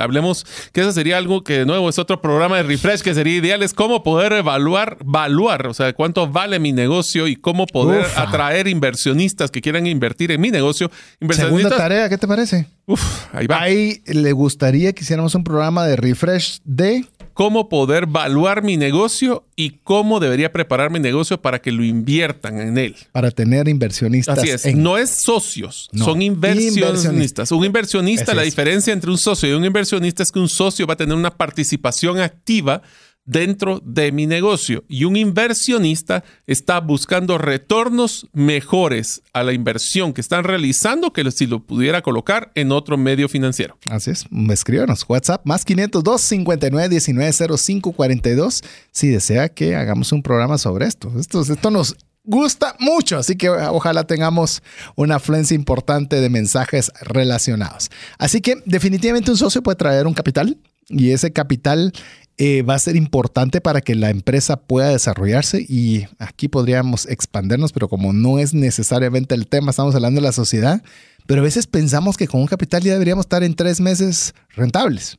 hablemos que eso sería algo que de nuevo es otro programa de refresh que sería ideal, es cómo poder evaluar, evaluar, o sea, cuánto vale mi negocio y cómo poder atraer inversionistas que quieran invertir en mi negocio. Segunda tarea, ¿qué te parece? Uf, ahí va. Ahí le gustaría que hiciéramos un programa de refresh de cómo poder evaluar mi negocio y cómo debería preparar mi negocio para que lo inviertan en él. Para tener inversionistas. Así es, no es socios, son inversionistas. Un inversionista, la diferencia entre un socio y un inversionista es que un socio va a tener una participación activa dentro de mi negocio y un inversionista está buscando retornos mejores a la inversión que están realizando que si lo pudiera colocar en otro medio financiero. Así es, escríbanos WhatsApp más 502 59 19 05 42 si desea que hagamos un programa sobre esto. Esto, esto nos gusta mucho, así que ojalá tengamos una afluencia importante de mensajes relacionados. Así que definitivamente un socio puede traer un capital y ese capital eh, va a ser importante para que la empresa pueda desarrollarse y aquí podríamos expandernos, pero como no es necesariamente el tema, estamos hablando de la sociedad, pero a veces pensamos que con un capital ya deberíamos estar en tres meses rentables.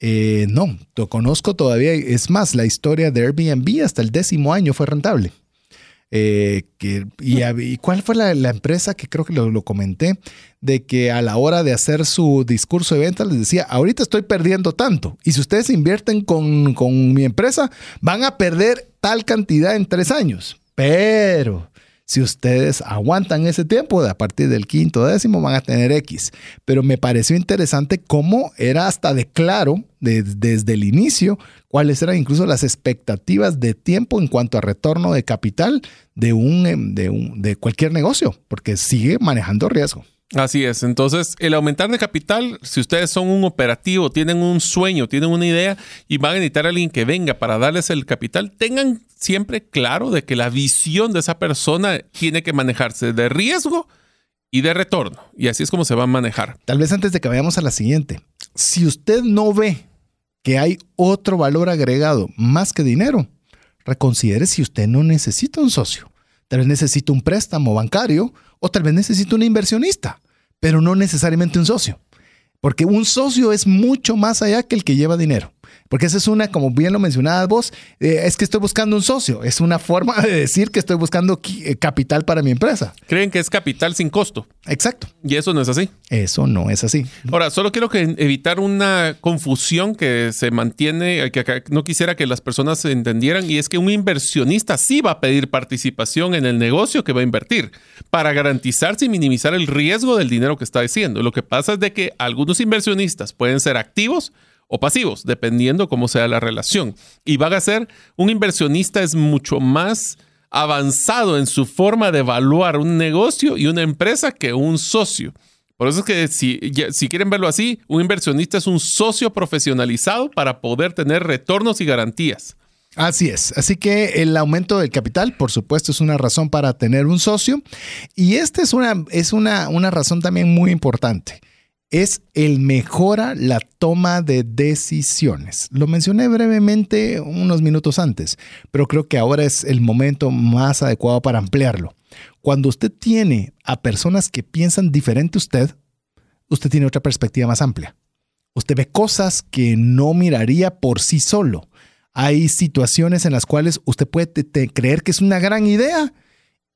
Eh, no, lo conozco todavía, es más, la historia de Airbnb hasta el décimo año fue rentable. Eh, que, y, cuál fue la, empresa que creo que lo, comenté? De que a la hora de hacer su discurso de venta les decía, ahorita estoy perdiendo tanto. Y si ustedes invierten con, con mi empresa, van a perder tal cantidad en tres años. Pero si ustedes aguantan ese tiempo, a partir del quinto décimo van a tener X. Pero me pareció interesante cómo era hasta de claro desde el inicio cuáles eran incluso las expectativas de tiempo en cuanto a retorno de capital de, un, de, un, de cualquier negocio, porque sigue manejando riesgo. Así es. Entonces, el aumentar de capital, si ustedes son un operativo, tienen un sueño, tienen una idea y van a necesitar a alguien que venga para darles el capital, tengan siempre claro de que la visión de esa persona tiene que manejarse de riesgo y de retorno. Y así es como se va a manejar. Tal vez antes de que vayamos a la siguiente, si usted no ve que hay otro valor agregado más que dinero, reconsidere si usted no necesita un socio. Tal vez necesita un préstamo bancario o tal vez necesita un inversionista, pero no necesariamente un socio. Porque un socio es mucho más allá que el que lleva dinero. Porque esa es una, como bien lo mencionabas vos, eh, es que estoy buscando un socio. Es una forma de decir que estoy buscando eh, capital para mi empresa. Creen que es capital sin costo. Exacto. Y eso no es así. Eso no es así. Ahora, solo quiero que evitar una confusión que se mantiene, que no quisiera que las personas se entendieran, y es que un inversionista sí va a pedir participación en el negocio que va a invertir para garantizarse y minimizar el riesgo del dinero que está haciendo. Lo que pasa es de que algunos inversionistas pueden ser activos, o pasivos, dependiendo cómo sea la relación. Y va a ser un inversionista es mucho más avanzado en su forma de evaluar un negocio y una empresa que un socio. Por eso es que si, si quieren verlo así, un inversionista es un socio profesionalizado para poder tener retornos y garantías. Así es. Así que el aumento del capital, por supuesto, es una razón para tener un socio. Y esta es una, es una, una razón también muy importante es el mejora la toma de decisiones. Lo mencioné brevemente unos minutos antes, pero creo que ahora es el momento más adecuado para ampliarlo. Cuando usted tiene a personas que piensan diferente a usted, usted tiene otra perspectiva más amplia. Usted ve cosas que no miraría por sí solo. Hay situaciones en las cuales usted puede creer que es una gran idea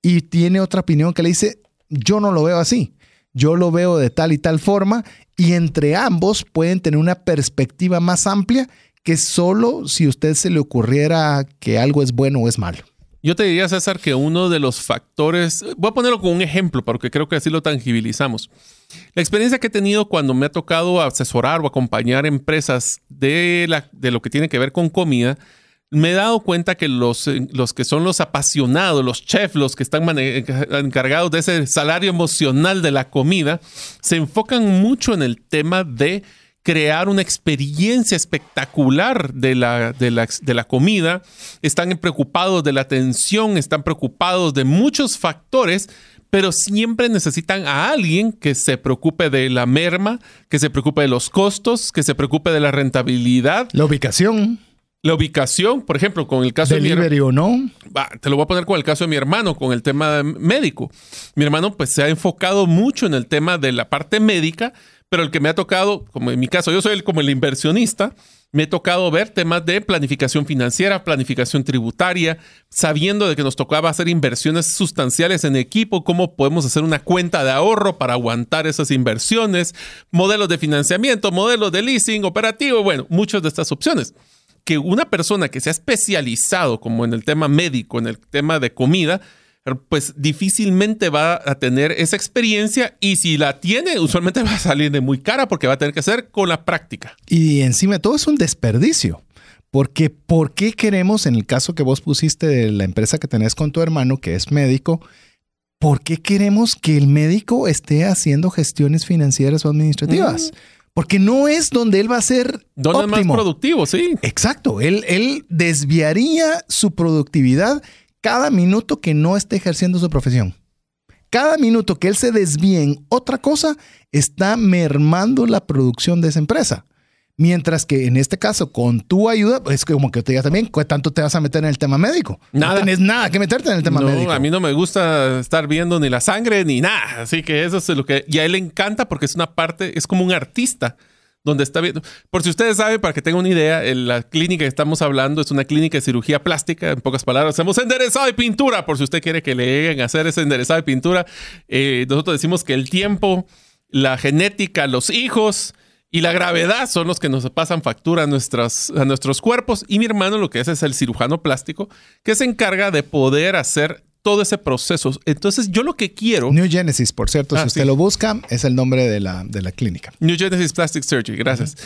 y tiene otra opinión que le dice, yo no lo veo así yo lo veo de tal y tal forma y entre ambos pueden tener una perspectiva más amplia que solo si a usted se le ocurriera que algo es bueno o es malo. Yo te diría, César, que uno de los factores, voy a ponerlo como un ejemplo, porque creo que así lo tangibilizamos. La experiencia que he tenido cuando me ha tocado asesorar o acompañar empresas de lo que tiene que ver con comida, me he dado cuenta que los, eh, los que son los apasionados, los chefs, los que están encargados de ese salario emocional de la comida, se enfocan mucho en el tema de crear una experiencia espectacular de la, de la, de la comida, están preocupados de la atención, están preocupados de muchos factores, pero siempre necesitan a alguien que se preocupe de la merma, que se preocupe de los costos, que se preocupe de la rentabilidad. La ubicación. La ubicación, por ejemplo, con el caso de mi o no. te lo voy a poner con el caso de mi hermano, con el tema médico. Mi hermano pues se ha enfocado mucho en el tema de la parte médica, pero el que me ha tocado, como en mi caso, yo soy el, como el inversionista, me ha tocado ver temas de planificación financiera, planificación tributaria, sabiendo de que nos tocaba hacer inversiones sustanciales en equipo, cómo podemos hacer una cuenta de ahorro para aguantar esas inversiones, modelos de financiamiento, modelos de leasing, operativo, bueno, muchas de estas opciones. Que una persona que se ha especializado como en el tema médico, en el tema de comida, pues difícilmente va a tener esa experiencia y si la tiene, usualmente [LAUGHS] va a salir de muy cara porque va a tener que hacer con la práctica. Y encima de todo es un desperdicio. Porque, ¿por qué queremos, en el caso que vos pusiste de la empresa que tenés con tu hermano, que es médico, ¿por qué queremos que el médico esté haciendo gestiones financieras o administrativas? Mm. Porque no es donde él va a ser donde es más productivo, sí. Exacto. Él, él desviaría su productividad cada minuto que no esté ejerciendo su profesión. Cada minuto que él se desvíe en otra cosa está mermando la producción de esa empresa. Mientras que en este caso, con tu ayuda, es como que te diga también, ¿cuánto tanto te vas a meter en el tema médico? Nada. No tienes nada que meterte en el tema médico. A mí no me gusta estar viendo ni la sangre ni nada. Así que eso es lo que. Y a él le encanta porque es una parte, es como un artista donde está viendo. Por si ustedes saben, para que tengan una idea, la clínica que estamos hablando es una clínica de cirugía plástica. En pocas palabras, hacemos enderezado de pintura. Por si usted quiere que le lleguen a hacer ese enderezado de pintura, eh, nosotros decimos que el tiempo, la genética, los hijos y la gravedad son los que nos pasan factura a, nuestras, a nuestros cuerpos. Y mi hermano lo que hace es el cirujano plástico, que se encarga de poder hacer todo ese proceso. Entonces, yo lo que quiero. New Genesis, por cierto, si ah, usted lo busca, es el nombre de la, de la clínica. New Genesis Plastic Surgery, gracias.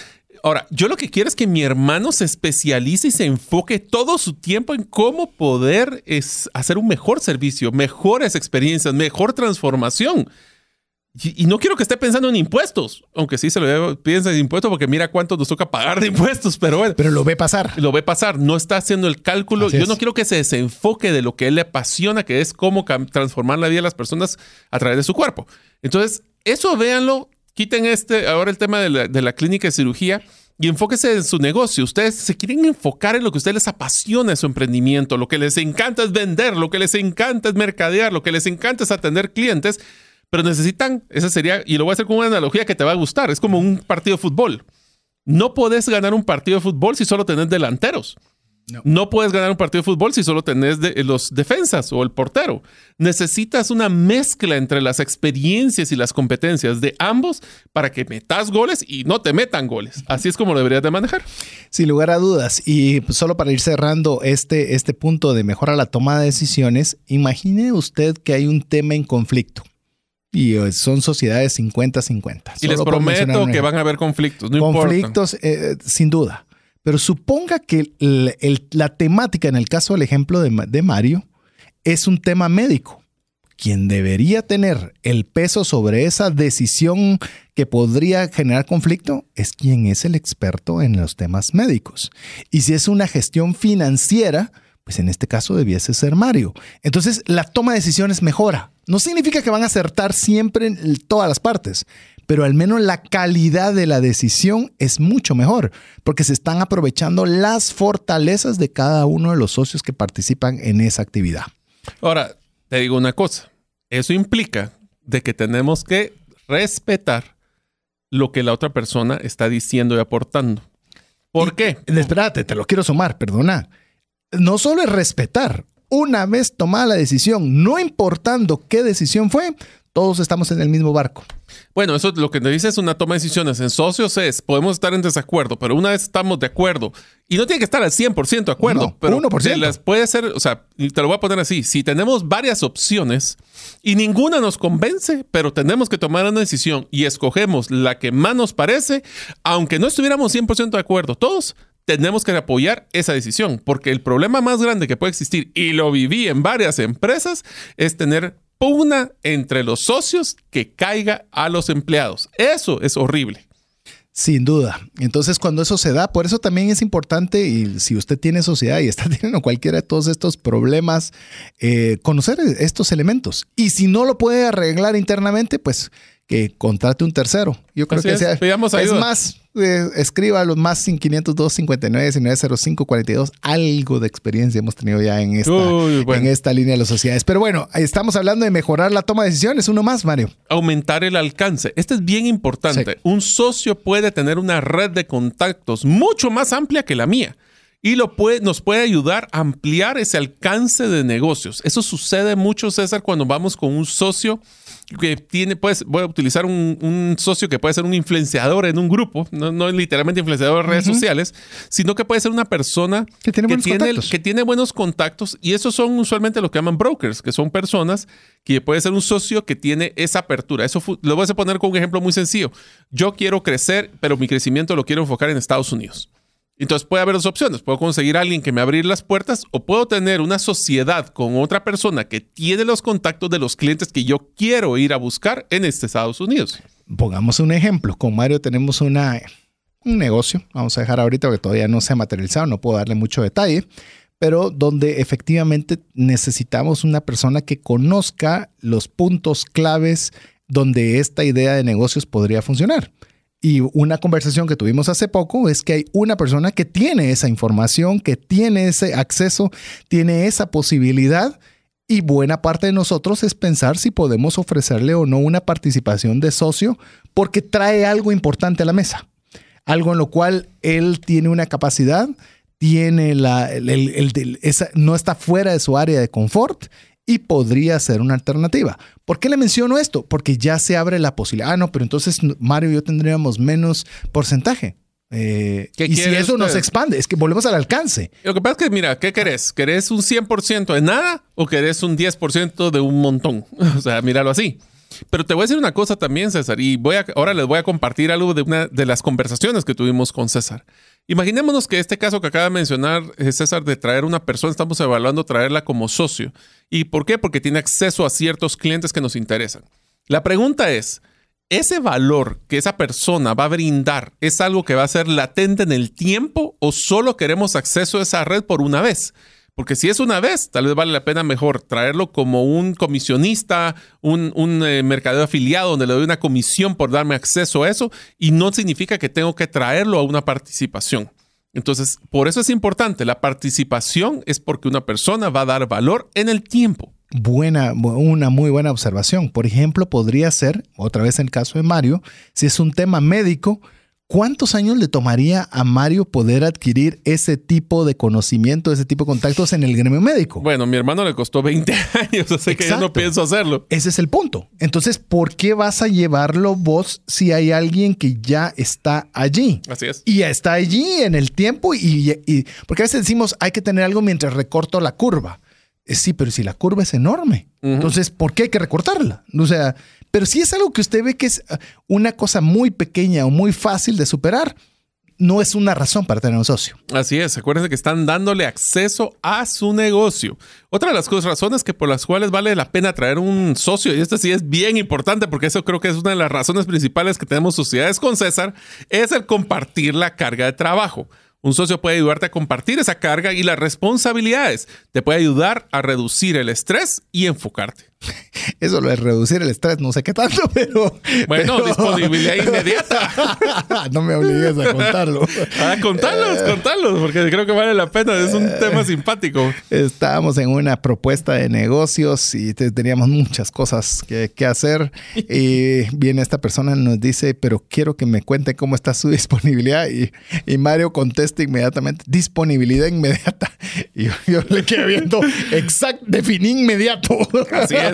Ahora, yo lo que quiero es que mi hermano se especialice y se enfoque todo su tiempo en cómo poder es hacer un mejor servicio, mejores experiencias, mejor transformación. Y, no quiero que esté pensando en impuestos, aunque sí se lo piensa en impuestos porque mira cuánto nos toca pagar de impuestos, pero bueno. Pero lo ve pasar. Lo ve pasar, no está haciendo el cálculo. Yo no quiero que se desenfoque de lo que él le apasiona, que es cómo transformar la vida de las personas a través de su cuerpo. Entonces, eso véanlo, quiten este, ahora el tema de la, de la clínica de cirugía y enfóquese en su negocio. Ustedes se quieren enfocar en lo que a ustedes les apasiona, su emprendimiento. Lo que les encanta es vender, lo que les encanta es mercadear, lo que les encanta es atender clientes pero necesitan, esa sería, y lo voy a hacer con una analogía que te va a gustar, es como un partido de fútbol. No puedes ganar un partido de fútbol si solo tenés delanteros. No. puedes ganar un partido de fútbol si solo tenés los defensas o el portero. Necesitas una mezcla entre las experiencias y las competencias de ambos para que metas goles y no te metan goles. Así es como lo deberías de manejar. Sin lugar a dudas. Y solo para ir cerrando este, este punto de mejora la toma de decisiones, imagine usted que hay un tema en conflicto. Y eh, son sociedades 50-50. Y les prometo que van a haber conflictos. No conflictos, eh, sin duda. Pero suponga que la temática, en el caso del ejemplo de, de Mario, es un tema médico. Quien debería tener el peso sobre esa decisión que podría generar conflicto es quien es el experto en los temas médicos. Y si es una gestión financiera, pues en este caso debiese ser Mario. Entonces la toma de decisiones mejora. No significa que van a acertar siempre en todas las partes, pero al menos la calidad de la decisión es mucho mejor, porque se están aprovechando las fortalezas de cada uno de los socios que participan en esa actividad. Ahora, te digo una cosa, eso implica de que tenemos que respetar lo que la otra persona está diciendo y aportando. ¿Por qué? Espérate, te lo quiero sumar, perdona no solo es respetar, una vez tomada la decisión, no importando qué decisión fue, todos estamos en el mismo barco. Bueno, eso lo que te dice es una toma de decisiones. En socios es, podemos estar en desacuerdo, pero una vez estamos de acuerdo, y no tiene que estar al 100% de acuerdo, no, pero 1%. Las puede ser, o sea, te lo voy a poner así, si tenemos varias opciones y ninguna nos convence, pero tenemos que tomar una decisión y escogemos la que más nos parece, aunque no estuviéramos 100% de acuerdo, todos tenemos que apoyar esa decisión, porque el problema más grande que puede existir, y lo viví en varias empresas, es tener pugna entre los socios que caiga a los empleados. Eso es horrible. Sin duda. Entonces, cuando eso se da, por eso también es importante, y si usted tiene sociedad y está [LAUGHS] teniendo cualquiera de todos estos problemas, eh, conocer estos elementos. Y si no lo puede arreglar internamente, pues que contrate un tercero. Yo creo que sea, es más, eh, escriba los más 502 59 1905 42. Algo de experiencia hemos tenido ya en esta, en esta línea de las sociedades. Pero bueno, estamos hablando de mejorar la toma de decisiones. Uno más, Mario. Aumentar el alcance. Este es bien importante. Un socio puede tener una red de contactos mucho más amplia que la mía. y lo puede, nos puede ayudar a ampliar ese alcance de negocios. Eso sucede mucho, César, cuando vamos con un socio que tiene, pues, voy a utilizar un, socio que puede ser un influenciador en un grupo, no, no literalmente influenciador de redes sociales, sino que puede ser una persona que tiene, buenos tiene, que tiene buenos contactos y esos son usualmente lo que llaman brokers, que son personas que puede ser un socio que tiene esa apertura. Eso lo voy a poner con un ejemplo muy sencillo. Yo quiero crecer, pero mi crecimiento lo quiero enfocar en Estados Unidos. Entonces puede haber dos opciones. Puedo conseguir a alguien que me abrir las puertas o puedo tener una sociedad con otra persona que tiene los contactos de los clientes que yo quiero ir a buscar en este Estados Unidos. Pongamos un ejemplo. Con Mario tenemos una, un negocio. Vamos a dejar ahorita porque todavía no se ha materializado, no puedo darle mucho detalle, pero donde efectivamente necesitamos una persona que conozca los puntos claves donde esta idea de negocios podría funcionar. Y una conversación que tuvimos hace poco es que hay una persona que tiene esa información, que tiene ese acceso, tiene esa posibilidad y buena parte de nosotros es pensar si podemos ofrecerle o no una participación de socio porque trae algo importante a la mesa. Algo en lo cual él tiene una capacidad, tiene la, no está fuera de su área de confort y podría ser una alternativa. ¿Por qué le menciono esto? Porque ya se abre la posibilidad. Ah, no, pero entonces Mario y yo tendríamos menos porcentaje. Eh, y si eso nos expande, es que volvemos al alcance. Lo que pasa es que, mira, ¿qué querés? ¿Querés un 100% de nada o querés un 10% de un montón? [LAUGHS] o sea, míralo así. Pero te voy a decir una cosa también, César, y voy a, ahora les voy a compartir algo de una de las conversaciones que tuvimos con César. Imaginémonos que este caso que acaba de mencionar eh, César de traer una persona, estamos evaluando traerla como socio. ¿Y por qué? Porque tiene acceso a ciertos clientes que nos interesan. La pregunta es, ¿ese valor que esa persona va a brindar es algo que va a ser latente en el tiempo o solo queremos acceso a esa red por una vez? Porque si es una vez, tal vez vale la pena mejor traerlo como un comisionista, un, un eh, mercadeo afiliado donde le doy una comisión por darme acceso a eso y no significa que tengo que traerlo a una participación. Entonces, por eso es importante. La participación es porque una persona va a dar valor en el tiempo. Buena, una muy buena observación. Por ejemplo, podría ser, otra vez el caso de Mario, si es un tema médico, ¿Cuántos años le tomaría a Mario poder adquirir ese tipo de conocimiento, ese tipo de contactos en el gremio médico? Bueno, mi hermano le costó 20 [LAUGHS] años, así que yo no pienso hacerlo. Ese es el punto. Entonces, ¿por qué vas a llevarlo vos si hay alguien que ya está allí? Así es. Y está allí en el tiempo y, y porque a veces decimos hay que tener algo mientras recorto la curva. Eh, sí, pero si la curva es enorme, entonces, ¿por qué hay que recortarla? O sea, pero si es algo que usted ve que es ah, una cosa muy pequeña o muy fácil de superar, no es una razón para tener un socio. Así es, acuérdense que están dándole acceso a su negocio. Otra de las razones que por las cuales vale la pena traer un socio, y esto sí es bien importante porque eso creo que es una de las razones principales que tenemos sociedades con César, es el compartir la carga de trabajo. Un socio puede ayudarte a compartir esa carga y las responsabilidades. Te puede ayudar a reducir el estrés y enfocarte. [LAUGHS] Eso lo de reducir el estrés, no sé qué tanto, [LAUGHS] pero. Bueno, disponibilidad inmediata. [LAUGHS] no me obligues a contarlo. Ah, contarlos, eh. contarlos, porque creo que vale la pena. Es un eh. tema simpático. Estábamos en una propuesta de negocios y teníamos muchas cosas que, hacer. Y viene esta persona y nos dice, pero quiero que me cuente cómo está su disponibilidad. Y, Mario contesta inmediatamente, disponibilidad inmediata. Y yo, le quedé viendo, exacto, definí inmediato. Así es.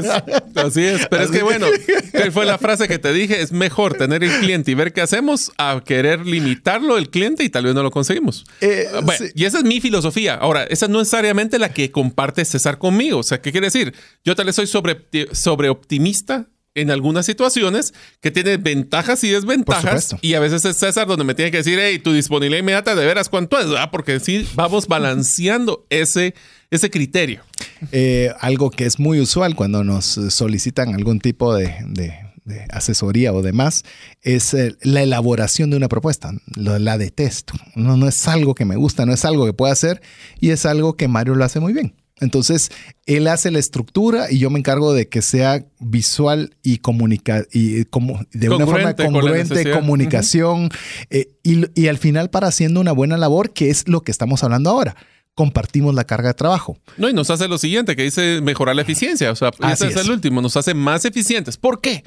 Así es. Pero es que bueno, ¿qué fue la frase que te dije? Es mejor tener el cliente y ver qué hacemos a querer limitarlo el cliente y tal vez no lo conseguimos. Eh, y esa es mi filosofía. Ahora, esa no es necesariamente la que comparte César conmigo. O sea, ¿qué quiere decir? Yo tal vez soy sobre, sobre optimista en algunas situaciones que tiene ventajas y desventajas. Y a veces es César donde me tiene que decir, hey, tu disponibilidad inmediata de veras cuánto es, ah, porque sí, vamos balanceando ese, ese criterio. Eh, algo que es muy usual cuando nos solicitan algún tipo de, asesoría o demás es eh, la elaboración de una propuesta. la detesto. No, no es algo que me gusta, no es algo que pueda hacer y es algo que Mario lo hace muy bien. Entonces, él hace la estructura y yo me encargo de que sea visual y comunica y como de una forma congruente, comunicación eh, y, al final para haciendo una buena labor, que es lo que estamos hablando ahora. Compartimos la carga de trabajo. No, y nos hace lo siguiente, que dice mejorar la eficiencia. O sea, ese es, el último, nos hace más eficientes. ¿Por qué?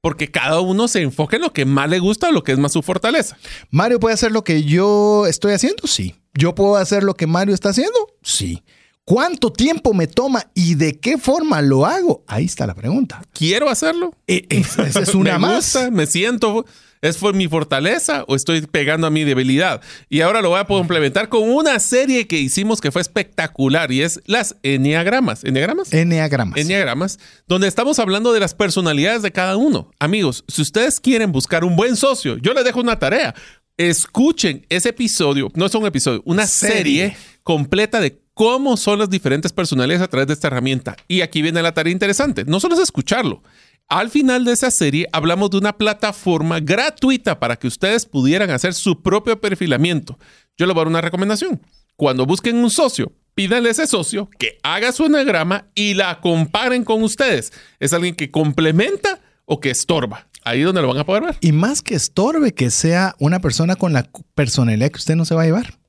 Porque cada uno se enfoca en lo que más le gusta o lo que es más su fortaleza. Mario puede hacer lo que yo estoy haciendo, sí ¿Yo puedo hacer lo que Mario está haciendo? Sí. ¿Cuánto tiempo me toma y de qué forma lo hago? Ahí está la pregunta. ¿Quiero hacerlo? Eh, Esa es [LAUGHS] una me más. gusta, me siento. ¿Es por mi fortaleza o estoy pegando a mi debilidad? Y ahora lo voy a complementar con una serie que hicimos que fue espectacular y es las Enneagramas. ¿Enneagramas? Enneagramas. Enneagramas, donde estamos hablando de las personalidades de cada uno. Amigos, si ustedes quieren buscar un buen socio, yo les dejo una tarea. Escuchen ese episodio, no es un episodio, una serie, Serie. completa de cómo son las diferentes personalidades a través de esta herramienta. Y aquí viene la tarea interesante. No solo es escucharlo. Al final de esa serie hablamos de una plataforma gratuita para que ustedes pudieran hacer su propio perfilamiento. Yo les voy a dar una recomendación. Cuando busquen un socio, pídanle a ese socio que haga su enagrama y la comparen con ustedes. ¿Es alguien que complementa o que estorba? Ahí es donde lo van a poder ver. Y más que estorbe, que sea una persona con la personalidad que usted no se va a llevar.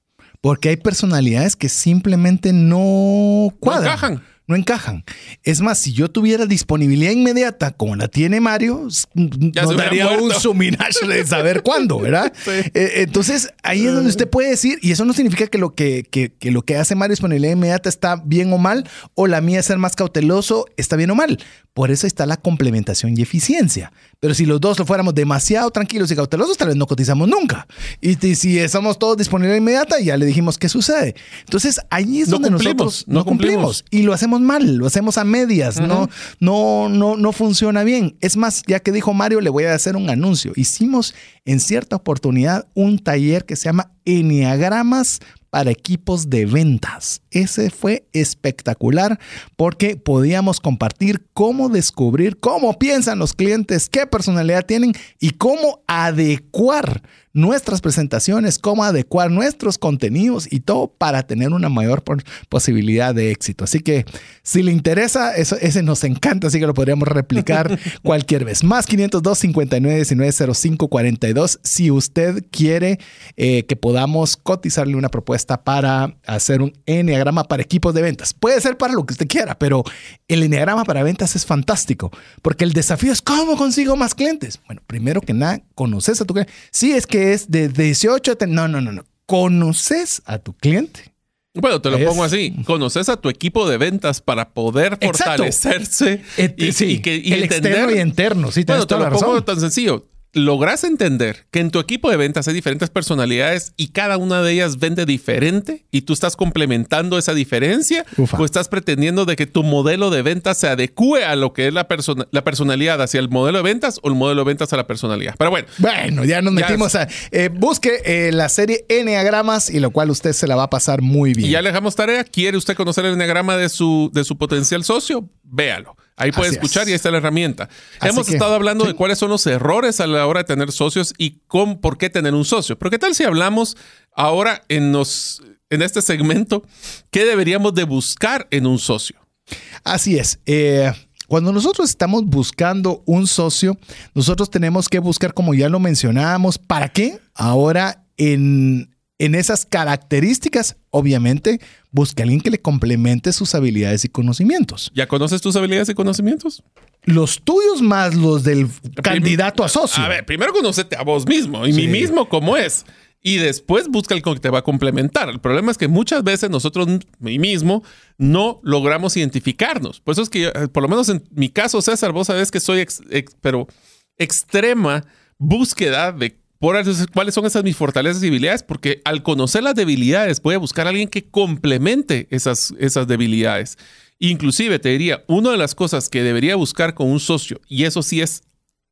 Porque hay personalidades que simplemente no cuadran. encajan. No encajan. Es más, si yo tuviera disponibilidad inmediata, como la tiene Mario, Ya nos daría un suminaje de saber cuándo, ¿verdad? [LAUGHS] Sí. Eh, entonces, ahí es donde usted puede decir, y eso no significa que lo que, que- que lo que hace Mario disponibilidad inmediata está bien o mal, o la mía ser más cauteloso está bien o mal. Por eso está la complementación y eficiencia. Pero si los dos lo fuéramos demasiado tranquilos y cautelosos, tal vez no cotizamos nunca. Y, y si estamos todos disponibilidad inmediata, ya le dijimos qué sucede. Entonces, ahí es No donde cumplimos, nosotros no no cumplimos. Y lo hacemos mal, lo hacemos a medias, no, no, no, no funciona bien. Es más, ya que dijo Mario, le voy a hacer un anuncio. Hicimos en cierta oportunidad un taller que se llama Enneagramas para equipos de ventas. Ese fue espectacular porque podíamos compartir cómo descubrir cómo piensan los clientes, qué personalidad tienen y cómo adecuar nuestras presentaciones, cómo adecuar nuestros contenidos y todo para tener una mayor posibilidad de éxito. Así que si le interesa, eso, ese nos encanta, así que lo podríamos replicar [LAUGHS] cualquier vez. Más 502 59 19 05 42 si usted quiere eh, que podamos cotizarle una propuesta para hacer un enneagrama para equipos de ventas. Puede ser para lo que usted quiera, pero el enneagrama para ventas es fantástico porque el desafío es cómo consigo más clientes. Bueno, primero que nada, conoces a tu cliente. Sí, es que es de 18 a... No, no, no, no. Conoces a tu cliente. Bueno, te lo Es- pongo así. Conoces a tu equipo de ventas para poder Exacto. fortalecerse Et- y, sí, y que, y el entender. externo y interno. Sí, Bueno, te lo pongo tan sencillo. Logras entender que en tu equipo de ventas hay diferentes personalidades y cada una de ellas vende diferente y tú estás complementando esa diferencia Ufa. o estás pretendiendo de que tu modelo de ventas se adecue a lo que es la, persona, la personalidad hacia el modelo de ventas o el modelo de ventas a la personalidad. Pero bueno, Bueno, ya nos Ya metimos a... eh, busque eh, la serie Enneagramas y lo cual usted se la va a pasar muy bien. Y ya le dejamos tarea. ¿Quiere usted conocer el enneagrama de su, de su potencial socio? Véalo. Ahí puede Así escuchar es. y ahí está la herramienta. Así Hemos que, estado hablando sí. de cuáles son los errores a la hora de tener socios y con, por qué tener un socio. Pero ¿qué tal si hablamos ahora en, los, en este segmento qué deberíamos de buscar en un socio? Así es. Eh, cuando nosotros estamos buscando un socio, nosotros tenemos que buscar, como ya lo mencionábamos, ¿para qué? Ahora, en, en esas características, obviamente, busca a alguien que le complemente sus habilidades y conocimientos. ¿Ya conoces tus habilidades y conocimientos? Los tuyos más los del candidato a socio. A ver, primero conócete a vos mismo y Sí. mí mismo cómo es. Y después busca el que te va a complementar. El problema es que muchas veces nosotros, mí mismo, no logramos identificarnos. Por eso es que, eh, por lo menos en mi caso, César, vos sabés que soy, ex- ex- pero extrema búsqueda de por cuáles son esas mis fortalezas y debilidades, porque al conocer las debilidades voy a buscar a alguien que complemente esas, esas debilidades. Inclusive te diría, una de las cosas que debería buscar con un socio, y eso sí es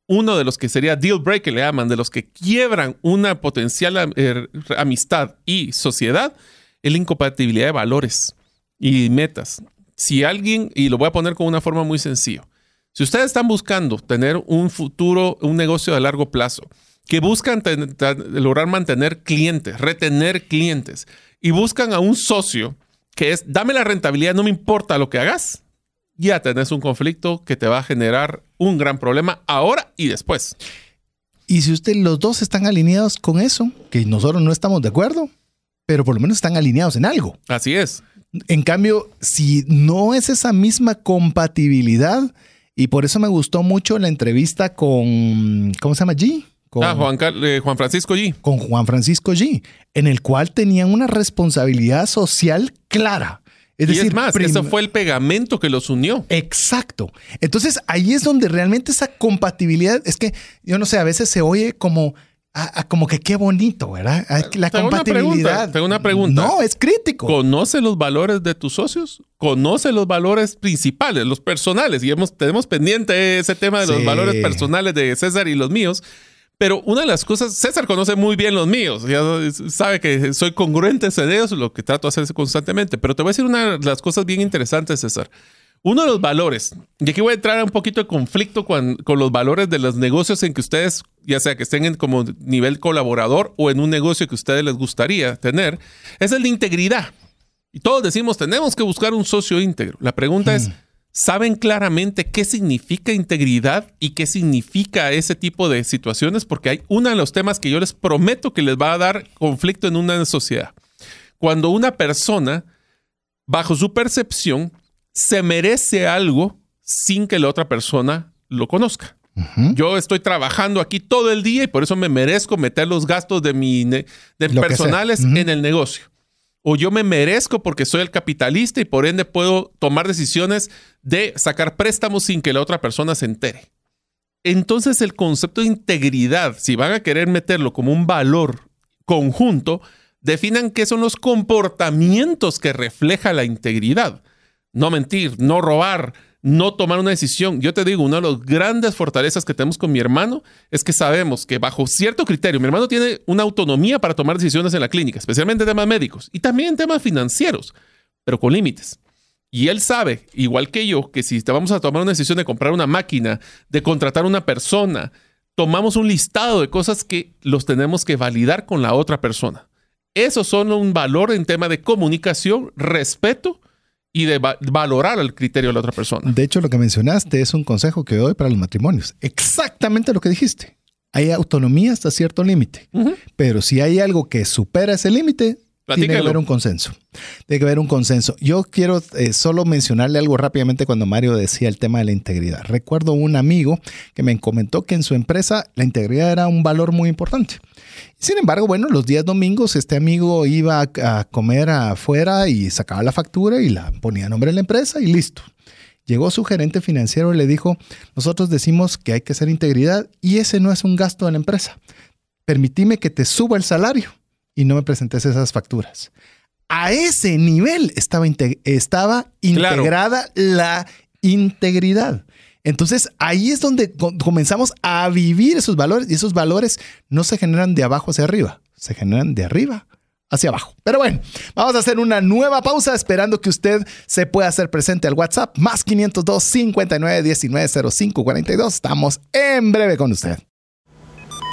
uno de los que sería deal breaker, le llaman, de los que quiebran una potencial eh, amistad y sociedad, es la incompatibilidad de valores y metas. Si alguien, y lo voy a poner con una forma muy sencilla, si ustedes están buscando tener un futuro, un negocio a largo plazo, que buscan ten- ten- lograr mantener clientes, retener clientes, y buscan a un socio que es, dame la rentabilidad, no me importa lo que hagas, ya tenés un conflicto que te va a generar un gran problema ahora y después. Y si usted los dos están alineados con eso, que nosotros no estamos de acuerdo, pero por lo menos están alineados en algo. Así es. En cambio, si no es esa misma compatibilidad, y por eso me gustó mucho la entrevista con, ¿cómo se llama? G. con, Ah, Juan, eh, Juan Francisco G. con Juan Francisco G, en el cual tenían una responsabilidad social clara. Es y decir, es más, eso fue el pegamento que los unió. Exacto. Entonces ahí es donde realmente esa compatibilidad, es que yo no sé, a veces se oye como, a- a como que qué bonito, ¿verdad? La Tengo una compatibilidad. pregunta, tengo una pregunta. No, es crítico. ¿Conoce los valores de tus socios? ¿Conoce los valores principales, los personales? Y hemos, tenemos pendiente ese tema de los valores personales de César y los míos. Pero una de las cosas, César conoce muy bien los míos, ya sabe que soy congruente en ellos, lo que trato de hacer constantemente. Pero te voy a decir una de las cosas bien interesantes, César. Uno de los valores, y aquí voy a entrar a un poquito de conflicto con, los valores de los negocios en que ustedes, ya sea que estén en como nivel colaborador o en un negocio que a ustedes les gustaría tener, es el de integridad. Y todos decimos, tenemos que buscar un socio íntegro. La pregunta es, ¿saben claramente qué significa integridad y qué significa ese tipo de situaciones? Porque hay uno de los temas que yo les prometo que les va a dar conflicto en una sociedad. Cuando una persona, bajo su percepción, se merece algo sin que la otra persona lo conozca. Yo estoy trabajando aquí todo el día y por eso me merezco meter los gastos de mi de Lo personales en el negocio. O yo me merezco porque soy el capitalista y por ende puedo tomar decisiones de sacar préstamos sin que la otra persona se entere. Entonces el concepto de integridad, si van a querer meterlo como un valor conjunto, definan qué son los comportamientos que refleja la integridad. No mentir, no robar, no tomar una decisión. Yo te digo, una de las grandes fortalezas que tenemos con mi hermano es que sabemos que bajo cierto criterio, mi hermano tiene una autonomía para tomar decisiones en la clínica, especialmente en temas médicos y también temas financieros, pero con límites. Y él sabe, igual que yo, que si te vamos a tomar una decisión de comprar una máquina, de contratar una persona, tomamos un listado de cosas que los tenemos que validar con la otra persona. Esos son un valor en tema de comunicación, respeto y de va- valorar el criterio de la otra persona. De hecho, lo que mencionaste es un consejo que doy para los matrimonios. Exactamente lo que dijiste. Hay autonomía hasta cierto límite, pero si hay algo que supera ese límite, tiene que haber un consenso. Tiene que haber un consenso. Yo quiero eh, solo mencionarle algo rápidamente cuando Mario decía el tema de la integridad. Recuerdo un amigo que me comentó que en su empresa la integridad era un valor muy importante. Sin embargo, bueno, los días domingos este amigo iba a, a comer afuera y sacaba la factura y la ponía a nombre de la empresa y listo. Llegó su gerente financiero y le dijo, nosotros decimos que hay que hacer integridad y ese no es un gasto de la empresa. Permitime que te suba el salario y no me presentes esas facturas. A ese nivel estaba, estaba Claro. integrada la integridad. Entonces ahí es donde co- comenzamos a vivir esos valores y esos valores no se generan de abajo hacia arriba, se generan de arriba hacia abajo. Pero bueno, vamos a hacer una nueva pausa esperando que usted se pueda hacer presente al WhatsApp más 502 59 19 05 42. Estamos en breve con usted.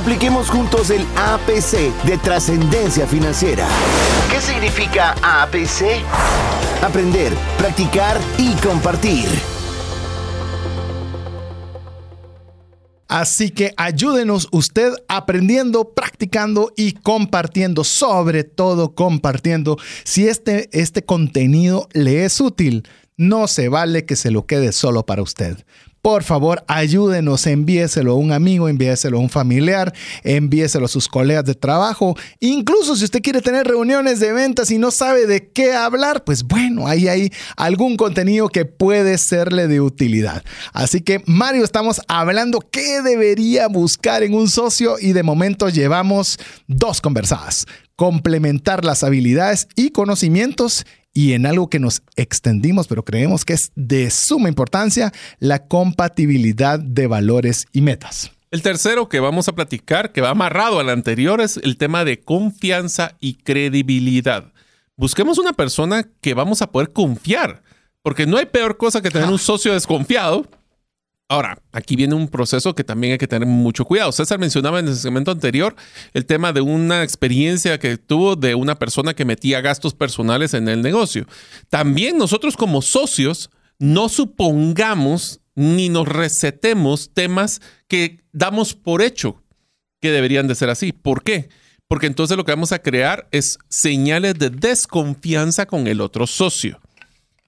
Apliquemos juntos el APC de trascendencia financiera. ¿Qué significa APC? Aprender, practicar y compartir. Así que ayúdenos usted aprendiendo, practicando y compartiendo, sobre todo compartiendo. Si este, este contenido le es útil, no se vale que se lo quede solo para usted. Por favor, ayúdenos, envíeselo a un amigo, envíeselo a un familiar, envíeselo a sus colegas de trabajo. Incluso si usted quiere tener reuniones de ventas y no sabe de qué hablar, pues bueno, ahí hay algún contenido que puede serle de utilidad. Así que, Mario, estamos hablando qué debería buscar en un socio y de momento llevamos dos conversadas. complementar las habilidades y conocimientos y en algo que nos extendimos, pero creemos que es de suma importancia, la compatibilidad de valores y metas. El tercero que vamos a platicar, que va amarrado al anterior, es el tema de confianza y credibilidad. Busquemos una persona que vamos a poder confiar, porque no hay peor cosa que tener un socio desconfiado. Ahora, aquí viene un proceso que también hay que tener mucho cuidado. César mencionaba en el segmento anterior el tema de una experiencia que tuvo de una persona que metía gastos personales en el negocio. También nosotros como socios no supongamos ni nos recetemos temas que damos por hecho que deberían de ser así. ¿Por qué? Porque entonces lo que vamos a crear es señales de desconfianza con el otro socio.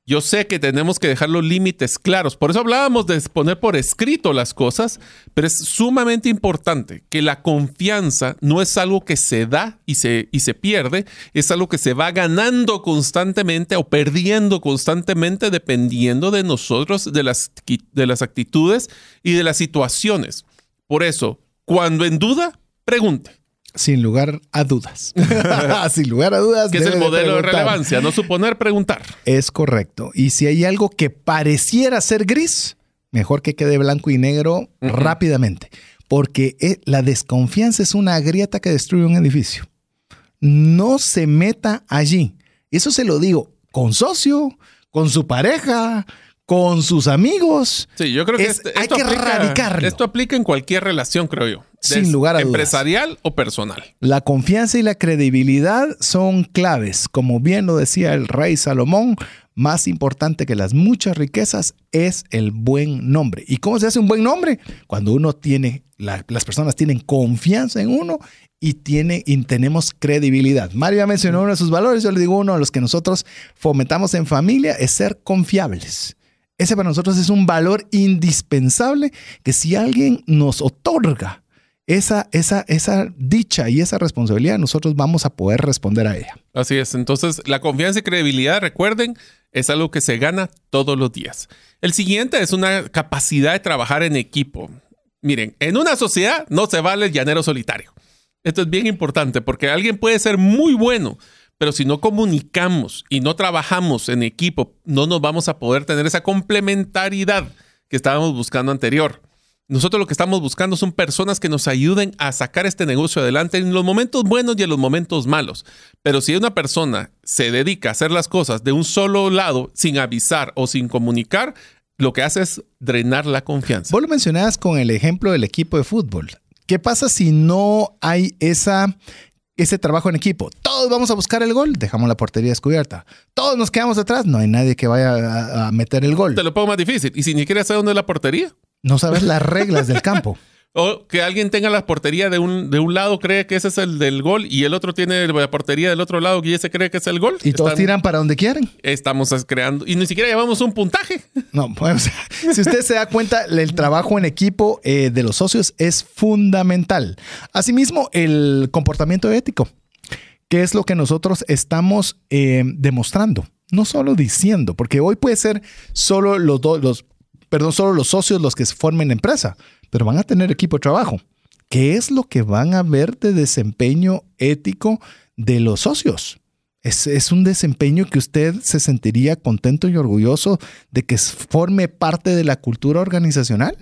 Yo sé que tenemos que dejar los límites claros. Por eso hablábamos de poner por escrito las cosas, pero es sumamente importante que la confianza no es algo que se da y se, y se pierde, es algo que se va ganando constantemente o perdiendo constantemente dependiendo de nosotros, de las, de las actitudes y de las situaciones. Por eso, cuando en duda, pregunte. Sin lugar a dudas. [LAUGHS] [LAUGHS] Sin lugar a dudas. Que es el modelo de, relevancia, no suponer, preguntar. Es correcto. Y si hay algo que pareciera ser gris, mejor que quede blanco y negro rápidamente. Porque eh, la desconfianza es una grieta que destruye un edificio. No se meta allí. Eso se lo digo con socio, con su pareja, con sus amigos. Sí, yo creo que este, hay que erradicarlo. Esto aplica en cualquier relación, creo yo. Sin lugar a dudas. Empresarial o personal. La confianza y la credibilidad son claves. Como bien lo decía el rey Salomón, más importante que las muchas riquezas es el buen nombre. ¿Y cómo se hace un buen nombre? Cuando uno tiene, las personas tienen confianza en uno y, tiene, y tenemos credibilidad. Mario ya mencionó uno de sus valores, yo le digo uno de los que nosotros fomentamos en familia es ser confiables. Ese para nosotros es un valor indispensable que si alguien nos otorga esa, esa, esa dicha y esa responsabilidad, nosotros vamos a poder responder a ella. Así es. Entonces, la confianza y credibilidad, recuerden, es algo que se gana todos los días. El siguiente es una capacidad de trabajar en equipo. Miren, en una sociedad no se vale el llanero solitario. Esto es bien importante porque alguien puede ser muy bueno, pero si no comunicamos y no trabajamos en equipo, no nos vamos a poder tener esa complementariedad que estábamos buscando anterior. Nosotros lo que estamos buscando son personas que nos ayuden a sacar este negocio adelante en los momentos buenos y en los momentos malos. Pero si una persona se dedica a hacer las cosas de un solo lado sin avisar o sin comunicar, lo que hace es drenar la confianza. Vos lo mencionabas con el ejemplo del equipo de fútbol. ¿Qué pasa si no hay esa ese trabajo en equipo. Todos vamos a buscar el gol, dejamos la portería descubierta. Todos nos quedamos detrás, no hay nadie que vaya a, meter el gol. Te lo pongo más difícil. ¿Y si ni siquiera sabe dónde es la portería? No sabes las reglas del campo. [LAUGHS] O que alguien tenga la portería de un, de un lado, cree que ese es el del gol, y el otro tiene la portería del otro lado y ese cree que es el gol. Y todos tiran para donde quieren. Estamos creando, y ni siquiera llevamos un puntaje. No, pues, [LAUGHS] si usted se da cuenta, el trabajo en equipo eh, de los socios es fundamental. Asimismo, el comportamiento ético, que es lo que nosotros estamos eh, demostrando no solo diciendo, porque hoy puede ser solo los dos, los, perdón, solo los socios los que formen empresa, pero van a tener equipo de trabajo. ¿Qué es lo que van a ver de desempeño ético de los socios? Es, es, un desempeño que usted se sentiría contento y orgulloso de que forme parte de la cultura organizacional?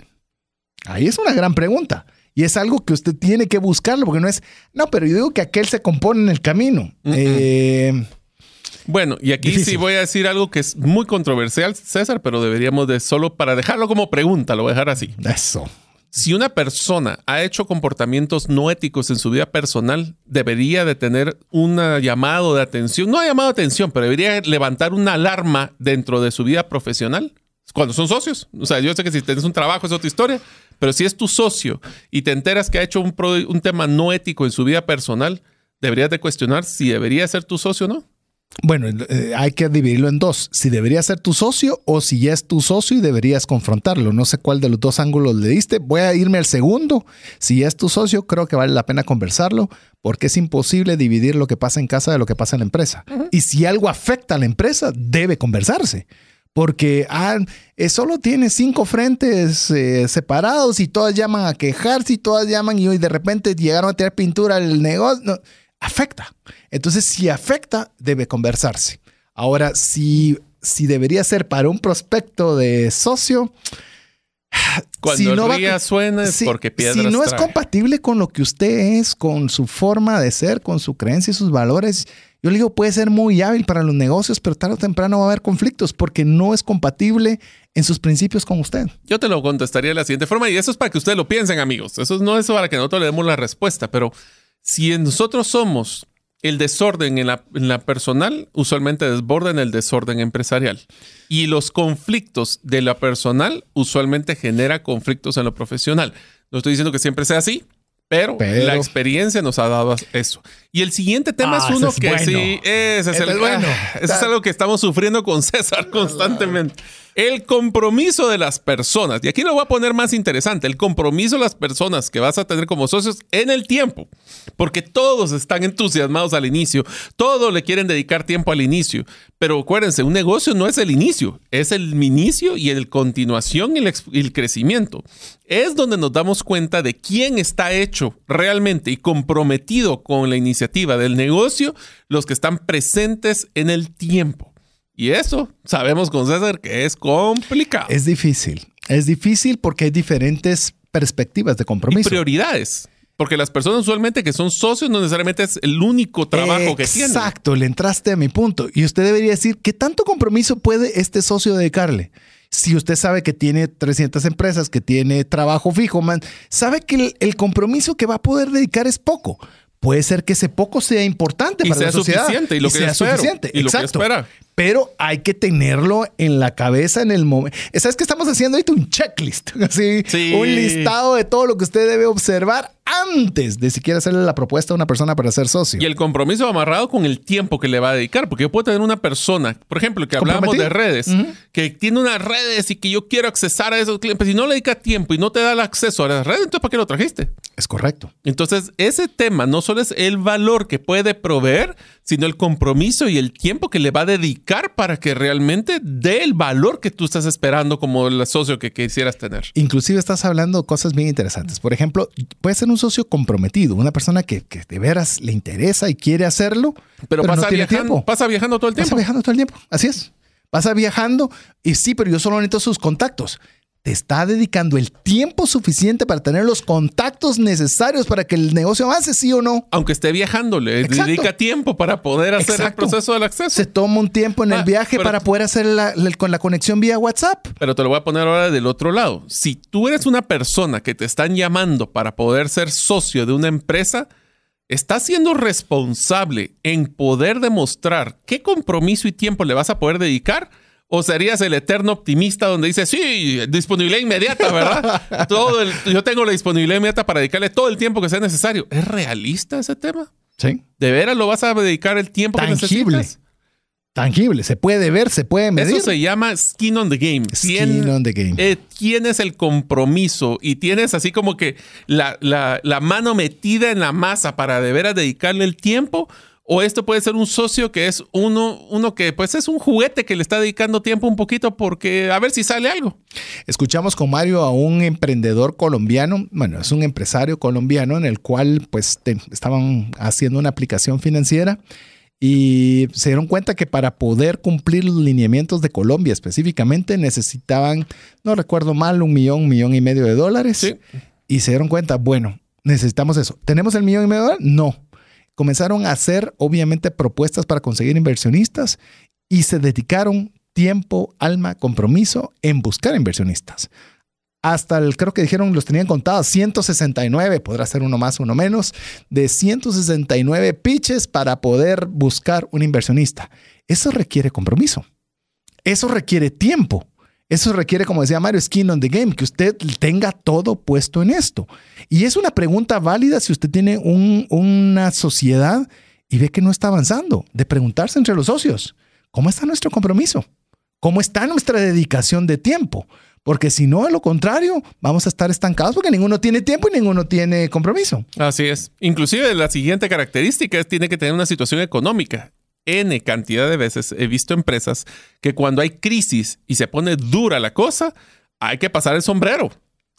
Ahí es una gran pregunta. Y es algo que usted tiene que buscarlo, porque no es, no, pero yo digo que aquel se compone en el camino. Eh, bueno, y aquí sí voy a decir algo que es muy controversial, César, pero deberíamos de solo para dejarlo como pregunta, lo voy a dejar así. Eso. Si una persona ha hecho comportamientos no éticos en su vida personal, debería de tener un llamado de atención, no llamado de atención, pero debería levantar una alarma dentro de su vida profesional cuando son socios. O sea, yo sé que si tienes un trabajo es otra historia, pero si es tu socio y te enteras que ha hecho un, un tema no ético en su vida personal, deberías de cuestionar si debería ser tu socio o no. Bueno, eh, hay que dividirlo en dos. Si debería ser tu socio o si ya es tu socio y deberías confrontarlo. No sé cuál de los dos ángulos le diste. Voy a irme al segundo. Si ya es tu socio, creo que vale la pena conversarlo porque es imposible dividir lo que pasa en casa de lo que pasa en la empresa. Y si algo afecta a la empresa, debe conversarse. Porque ah, eh, solo tiene cinco frentes eh, separados y todas llaman a quejarse y todas llaman y de repente llegaron a tirar pintura al negocio afecta. Entonces, si afecta, debe conversarse. Ahora, si, si debería ser para un prospecto de socio, Cuando si no va- suena es si- porque piedras Si no es compatible con lo que usted es, con su forma de ser, con su creencia y sus valores, yo le digo, puede ser muy hábil para los negocios, pero tarde o temprano va a haber conflictos porque no es compatible en sus principios con usted. Yo te lo contestaría de la siguiente forma, y eso es para que ustedes lo piensen, amigos. Eso no es para que nosotros le demos la respuesta, pero si nosotros somos el desorden en la, en la personal, usualmente desborda en el desorden empresarial. Y los conflictos de la personal usualmente genera conflictos en lo profesional. No estoy diciendo que siempre sea así, pero, Pero- la experiencia nos ha dado eso. Y el siguiente tema Ah, es uno es que bueno. sí, ese es, Este el, es bueno. [LAUGHS] ese es algo que estamos sufriendo con César [LAUGHS] constantemente. El compromiso de las personas. Y aquí lo voy a poner más interesante. El compromiso de las personas que vas a tener como socios en el tiempo. Porque todos están entusiasmados al inicio. Todos le quieren dedicar tiempo al inicio. Pero acuérdense, un negocio no es el inicio. Es el inicio y el continuación el, y el crecimiento. Es donde nos damos cuenta de quién está hecho realmente y comprometido con la iniciativa del negocio, los que están presentes en el tiempo. Y eso sabemos con César que es complicado. Es difícil. Es difícil porque hay diferentes perspectivas de y compromiso. prioridades. Porque las personas usualmente que son socios no necesariamente es el único trabajo que tienen. Exacto, le entraste a mi punto. Y usted debería decir, ¿qué tanto compromiso puede este socio dedicarle? Si usted sabe que tiene 300 empresas, que tiene trabajo fijo, man, sabe que el, el compromiso que va a poder dedicar es poco. Puede ser que ese poco sea importante Y para sea la sociedad. suficiente, y lo que sea espero, suficiente. y lo que Exacto. espera. Pero hay que tenerlo en la cabeza en el momento. ¿Sabes que estamos haciendo ahorita un checklist? [LAUGHS] Así, Sí. un listado de todo lo que usted debe observar antes de siquiera hacerle la propuesta a una persona para ser socio. Y el compromiso amarrado con el tiempo que le va a dedicar. Porque yo puedo tener una persona, por ejemplo, que hablábamos de redes, que tiene unas redes y que yo quiero accesar a esos clientes. Si no le dedica tiempo y no te da el acceso a las redes, entonces ¿para qué lo trajiste? Es correcto. Entonces, ese tema no solo es el valor que puede proveer, sino el compromiso y el tiempo que le va a dedicar para que realmente dé el valor que tú estás esperando como el socio que quisieras tener. Inclusive estás hablando cosas bien interesantes. Por ejemplo, puede ser un socio comprometido, una persona que, que de veras le interesa y quiere hacerlo, Pero, pero, pasa, no tiene viajando, tiempo. pasa viajando todo el Pasa tiempo. viajando todo el tiempo. Así es. Pasa viajando y sí, pero yo solo necesito sus contactos. Te está dedicando el tiempo suficiente para tener los contactos necesarios para que el negocio avance, sí o no. Aunque esté viajando, le Exacto. dedica tiempo para poder hacer Exacto. el proceso del acceso. Se toma un tiempo en Ah, el viaje pero- para poder hacer la, la- con la conexión vía WhatsApp. Pero te lo voy a poner ahora del otro lado. Si tú eres una persona que te están llamando para poder ser socio de una empresa, estás siendo responsable en poder demostrar qué compromiso y tiempo le vas a poder dedicar. ¿O serías el eterno optimista donde dice, sí, disponibilidad inmediata, ¿verdad? [LAUGHS] todo el- yo tengo la disponibilidad inmediata para dedicarle todo el tiempo que sea necesario. ¿Es realista ese tema? Sí. ¿De veras lo vas a dedicar el tiempo Tangible. que necesitas? Tangible. Se puede ver, se puede medir. Eso se llama skin on the game. Skin on the game. eh, tienes el compromiso y tienes así como que la, la- la mano metida en la masa para de veras dedicarle el tiempo. O esto puede ser un socio que es uno, uno que pues es un juguete que le está dedicando tiempo un poquito porque a ver si sale algo. Escuchamos con Mario a un emprendedor colombiano, bueno, es un empresario colombiano en el cual pues te- estaban haciendo una aplicación financiera y se dieron cuenta que para poder cumplir los lineamientos de Colombia específicamente necesitaban, no recuerdo mal, un millón, un millón y medio de dólares. Sí. Y se dieron cuenta, bueno, necesitamos eso. ¿Tenemos el millón y medio de dólares? No. Comenzaron a hacer, obviamente, propuestas para conseguir inversionistas y se dedicaron tiempo, alma, compromiso en buscar inversionistas. Hasta el, creo que dijeron, los tenían contados, 169, podrá ser uno más, uno menos, de 169 pitches para poder buscar un inversionista. Eso requiere compromiso. Eso requiere tiempo. Eso requiere, como decía Mario, skin on the game, que usted tenga todo puesto en esto. Y es una pregunta válida si usted tiene un- una sociedad y ve que no está avanzando, de preguntarse entre los socios, ¿cómo está nuestro compromiso? ¿Cómo está nuestra dedicación de tiempo? Porque si no, a lo contrario, vamos a estar estancados porque ninguno tiene tiempo y ninguno tiene compromiso. Así es. Inclusive la siguiente característica es tiene que tener una situación económica. N cantidad de veces he visto empresas que cuando hay crisis y se pone dura la cosa, hay que pasar el sombrero.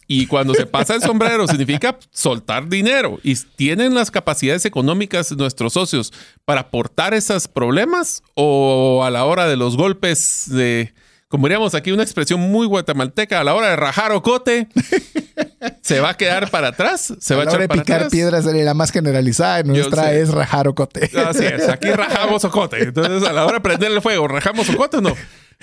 Y cuando se pasa el sombrero [LAUGHS] significa soltar dinero. ¿Y tienen las capacidades económicas nuestros socios para aportar esos problemas? ¿O a la hora de los golpes de, como diríamos aquí, una expresión muy guatemalteca, a la hora de rajar ocote, [LAUGHS] se va a quedar para atrás? ¿Se va a, la hora echar de para picar atrás? piedra sería la más generalizada. y Nuestra es rajar ocote. Así es, aquí [LAUGHS] rajamos ocote. Entonces, a la hora de prender el fuego, ¿rajamos ocote o no?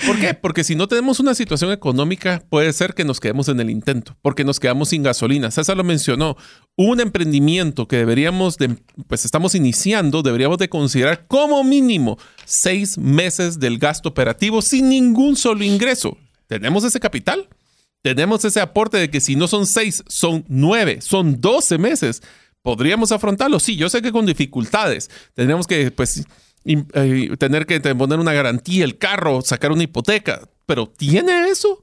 ¿Por qué? Porque si no tenemos una situación económica, puede ser que nos quedemos en el intento, porque nos quedamos sin gasolina. César lo mencionó. Un emprendimiento que deberíamos de, pues estamos iniciando, deberíamos de considerar como mínimo seis meses del gasto operativo sin ningún solo ingreso. ¿Tenemos ese capital? Tenemos ese aporte de que si no son seis, son nueve, son doce meses. ¿Podríamos afrontarlo? Sí, yo sé que con dificultades. Tendríamos que, pues, eh, tener que poner una garantía, el carro, sacar una hipoteca. ¿Pero tiene eso?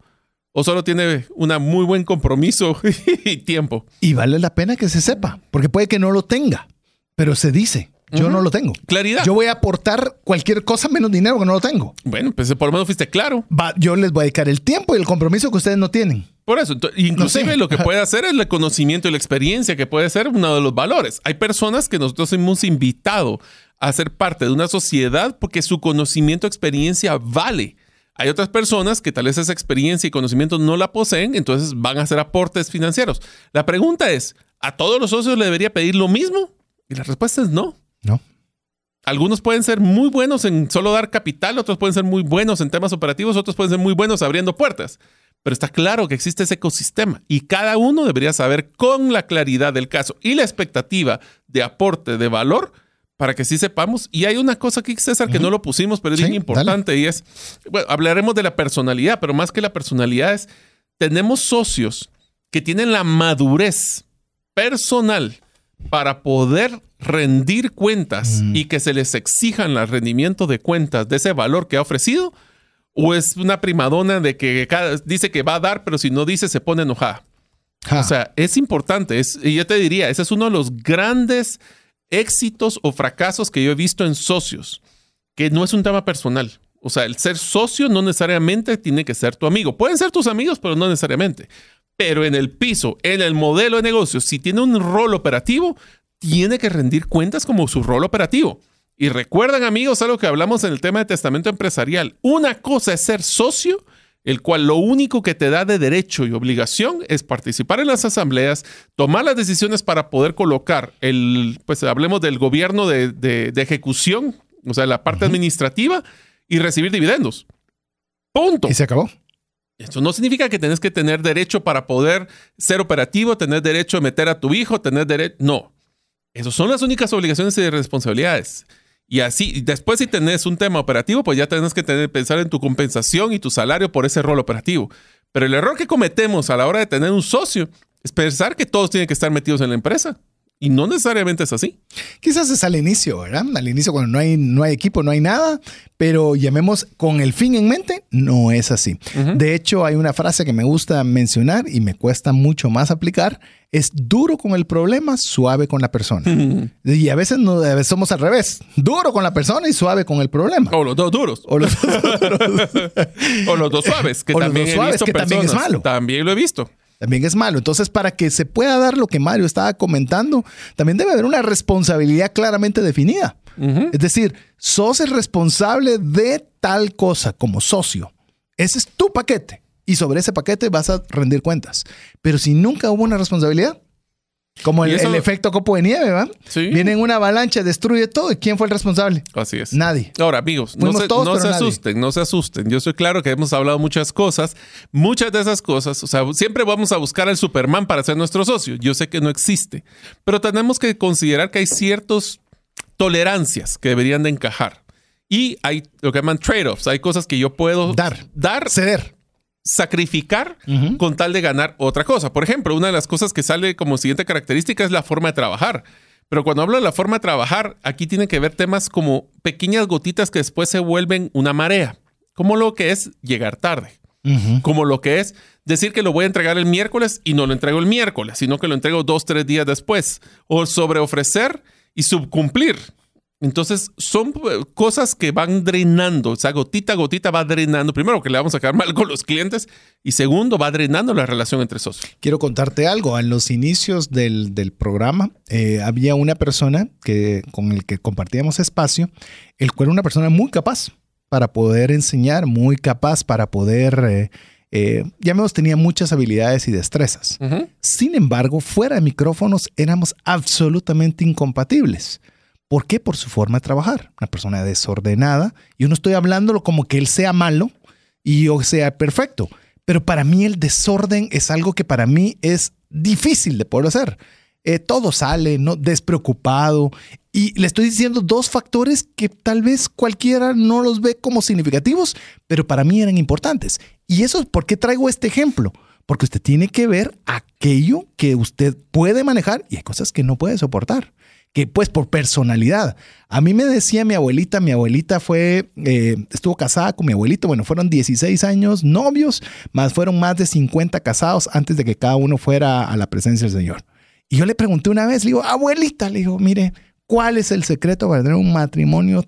¿O solo tiene un muy buen compromiso [LAUGHS] y tiempo? Y vale la pena que se sepa, porque puede que no lo tenga, pero se dice, yo no lo tengo. Claridad. Yo voy a aportar cualquier cosa menos dinero que no lo tengo. Bueno, pues por lo menos fuiste claro. Va- yo les voy a dedicar el tiempo y el compromiso que ustedes no tienen. Por eso, inclusive sé. lo que puede hacer es el conocimiento y la experiencia, que puede ser uno de los valores. Hay personas que nosotros hemos invitado a ser parte de una sociedad porque su conocimiento, experiencia vale. Hay otras personas que tal vez esa experiencia y conocimiento no la poseen, entonces van a hacer aportes financieros. La pregunta es, ¿a todos los socios le debería pedir lo mismo? Y la respuesta es no. No. Algunos pueden ser muy buenos en solo dar capital, otros pueden ser muy buenos en temas operativos, otros pueden ser muy buenos abriendo puertas. Pero está claro que existe ese ecosistema y cada uno debería saber con la claridad del caso y la expectativa de aporte de valor para que sí sepamos. Y hay una cosa aquí, César, que no lo pusimos, pero es Sí, bien importante y es, bueno, hablaremos de la personalidad, pero más que la personalidad es, tenemos socios que tienen la madurez personal para poder rendir cuentas y que se les exijan el rendimiento de cuentas de ese valor que ha ofrecido, o es una primadona de que cada- dice que va a dar, pero si no dice se pone enojada. Ja. O sea, es importante. Es, y yo te diría, ese es uno de los grandes éxitos o fracasos que yo he visto en socios, que no es un tema personal. O sea, el ser socio no necesariamente tiene que ser tu amigo. Pueden ser tus amigos, pero no necesariamente. Pero en el piso, en el modelo de negocio, si tiene un rol operativo, tiene que rendir cuentas como su rol operativo. Y recuerdan, amigos, algo que hablamos en el tema de testamento empresarial. Una cosa es ser socio, el cual lo único que te da de derecho y obligación es participar en las asambleas, tomar las decisiones para poder colocar el, pues hablemos del gobierno de, de- de ejecución, o sea, la parte administrativa y recibir dividendos. Punto. Y se acabó. Eso no significa que tenés que tener derecho para poder ser operativo, tener derecho a meter a tu hijo, tener derecho. No. Esas son las únicas obligaciones y responsabilidades. Y así, después si tenés un tema operativo, pues ya tenés que tener, pensar en tu compensación y tu salario por ese rol operativo. Pero el error que cometemos a la hora de tener un socio es pensar que todos tienen que estar metidos en la empresa. Y no necesariamente es así. Quizás es al inicio, ¿verdad? Al inicio cuando no hay, no hay equipo, no hay nada, pero llamemos con el fin en mente, no es así. De hecho, hay una frase que me gusta mencionar y me cuesta mucho más aplicar, es duro con el problema, suave con la persona. Y a veces, no, a veces somos al revés, duro con la persona y suave con el problema. O los dos duros. O los- [LAUGHS] O los dos suaves, que O los también dos he suaves, visto que también es personas. malo. También lo he visto. También es malo. Entonces, para que se pueda dar lo que Mario estaba comentando, también debe haber una responsabilidad claramente definida. Es decir, sos el responsable de tal cosa como socio. Ese es tu paquete. Y sobre ese paquete vas a rendir cuentas. Pero si nunca hubo una responsabilidad, como el, Y eso- el efecto copo de nieve, ¿va? Sí. Viene en una avalancha, destruye todo. ¿Y quién fue el responsable? Así es. Nadie. Ahora, amigos, no, se, todos, no pero se nadie. asusten, no se asusten. Yo soy claro que hemos hablado muchas cosas. Muchas de esas cosas, o sea, siempre vamos a buscar al Superman para ser nuestro socio. Yo sé que no existe, pero tenemos que considerar que hay ciertas tolerancias que deberían de encajar. Y hay lo que llaman trade-offs. Hay cosas que yo puedo Dar. dar Ceder. Sacrificar con tal de ganar otra cosa. Por ejemplo, una de las cosas que sale como siguiente característica es la forma de trabajar. Pero cuando hablo de la forma de trabajar, aquí tiene que ver temas como pequeñas gotitas que después se vuelven una marea, como lo que es llegar tarde, como lo que es decir que lo voy a entregar el miércoles y no lo entrego el miércoles, sino que lo entrego dos, tres días después, o sobre ofrecer y subcumplir. Entonces, son eh, cosas que van drenando, o sea, gotita a gotita va drenando. Primero, que le vamos a quedar mal [LAUGHS] con los clientes y segundo, va drenando la relación entre socios. Quiero contarte algo. En los inicios del, programa eh, había una persona que, con el que compartíamos espacio, el cual era una persona muy capaz para poder enseñar, muy capaz para poder... Eh, eh, ya menos tenía muchas habilidades y destrezas. Sin embargo, fuera de micrófonos éramos absolutamente incompatibles. ¿Por qué? Por su forma de trabajar. Una persona desordenada. Yo no estoy hablándolo como que él sea malo y yo sea perfecto. Pero para mí el desorden es algo que para mí es difícil de poder hacer. Eh, todo sale, ¿no? Despreocupado. Y le estoy diciendo dos factores que tal vez cualquiera no los ve como significativos, pero para mí eran importantes. Y eso es por qué traigo este ejemplo. Porque usted tiene que ver aquello que usted puede manejar y hay cosas que no puede soportar que pues por personalidad. A mí me decía mi abuelita, mi abuelita fue, eh, estuvo casada con mi abuelito, bueno, fueron 16 años novios, más fueron más de 50 casados antes de que cada uno fuera a la presencia del Señor. Y yo le pregunté una vez, le digo, abuelita, le digo, mire, ¿cuál es el secreto para tener un matrimonio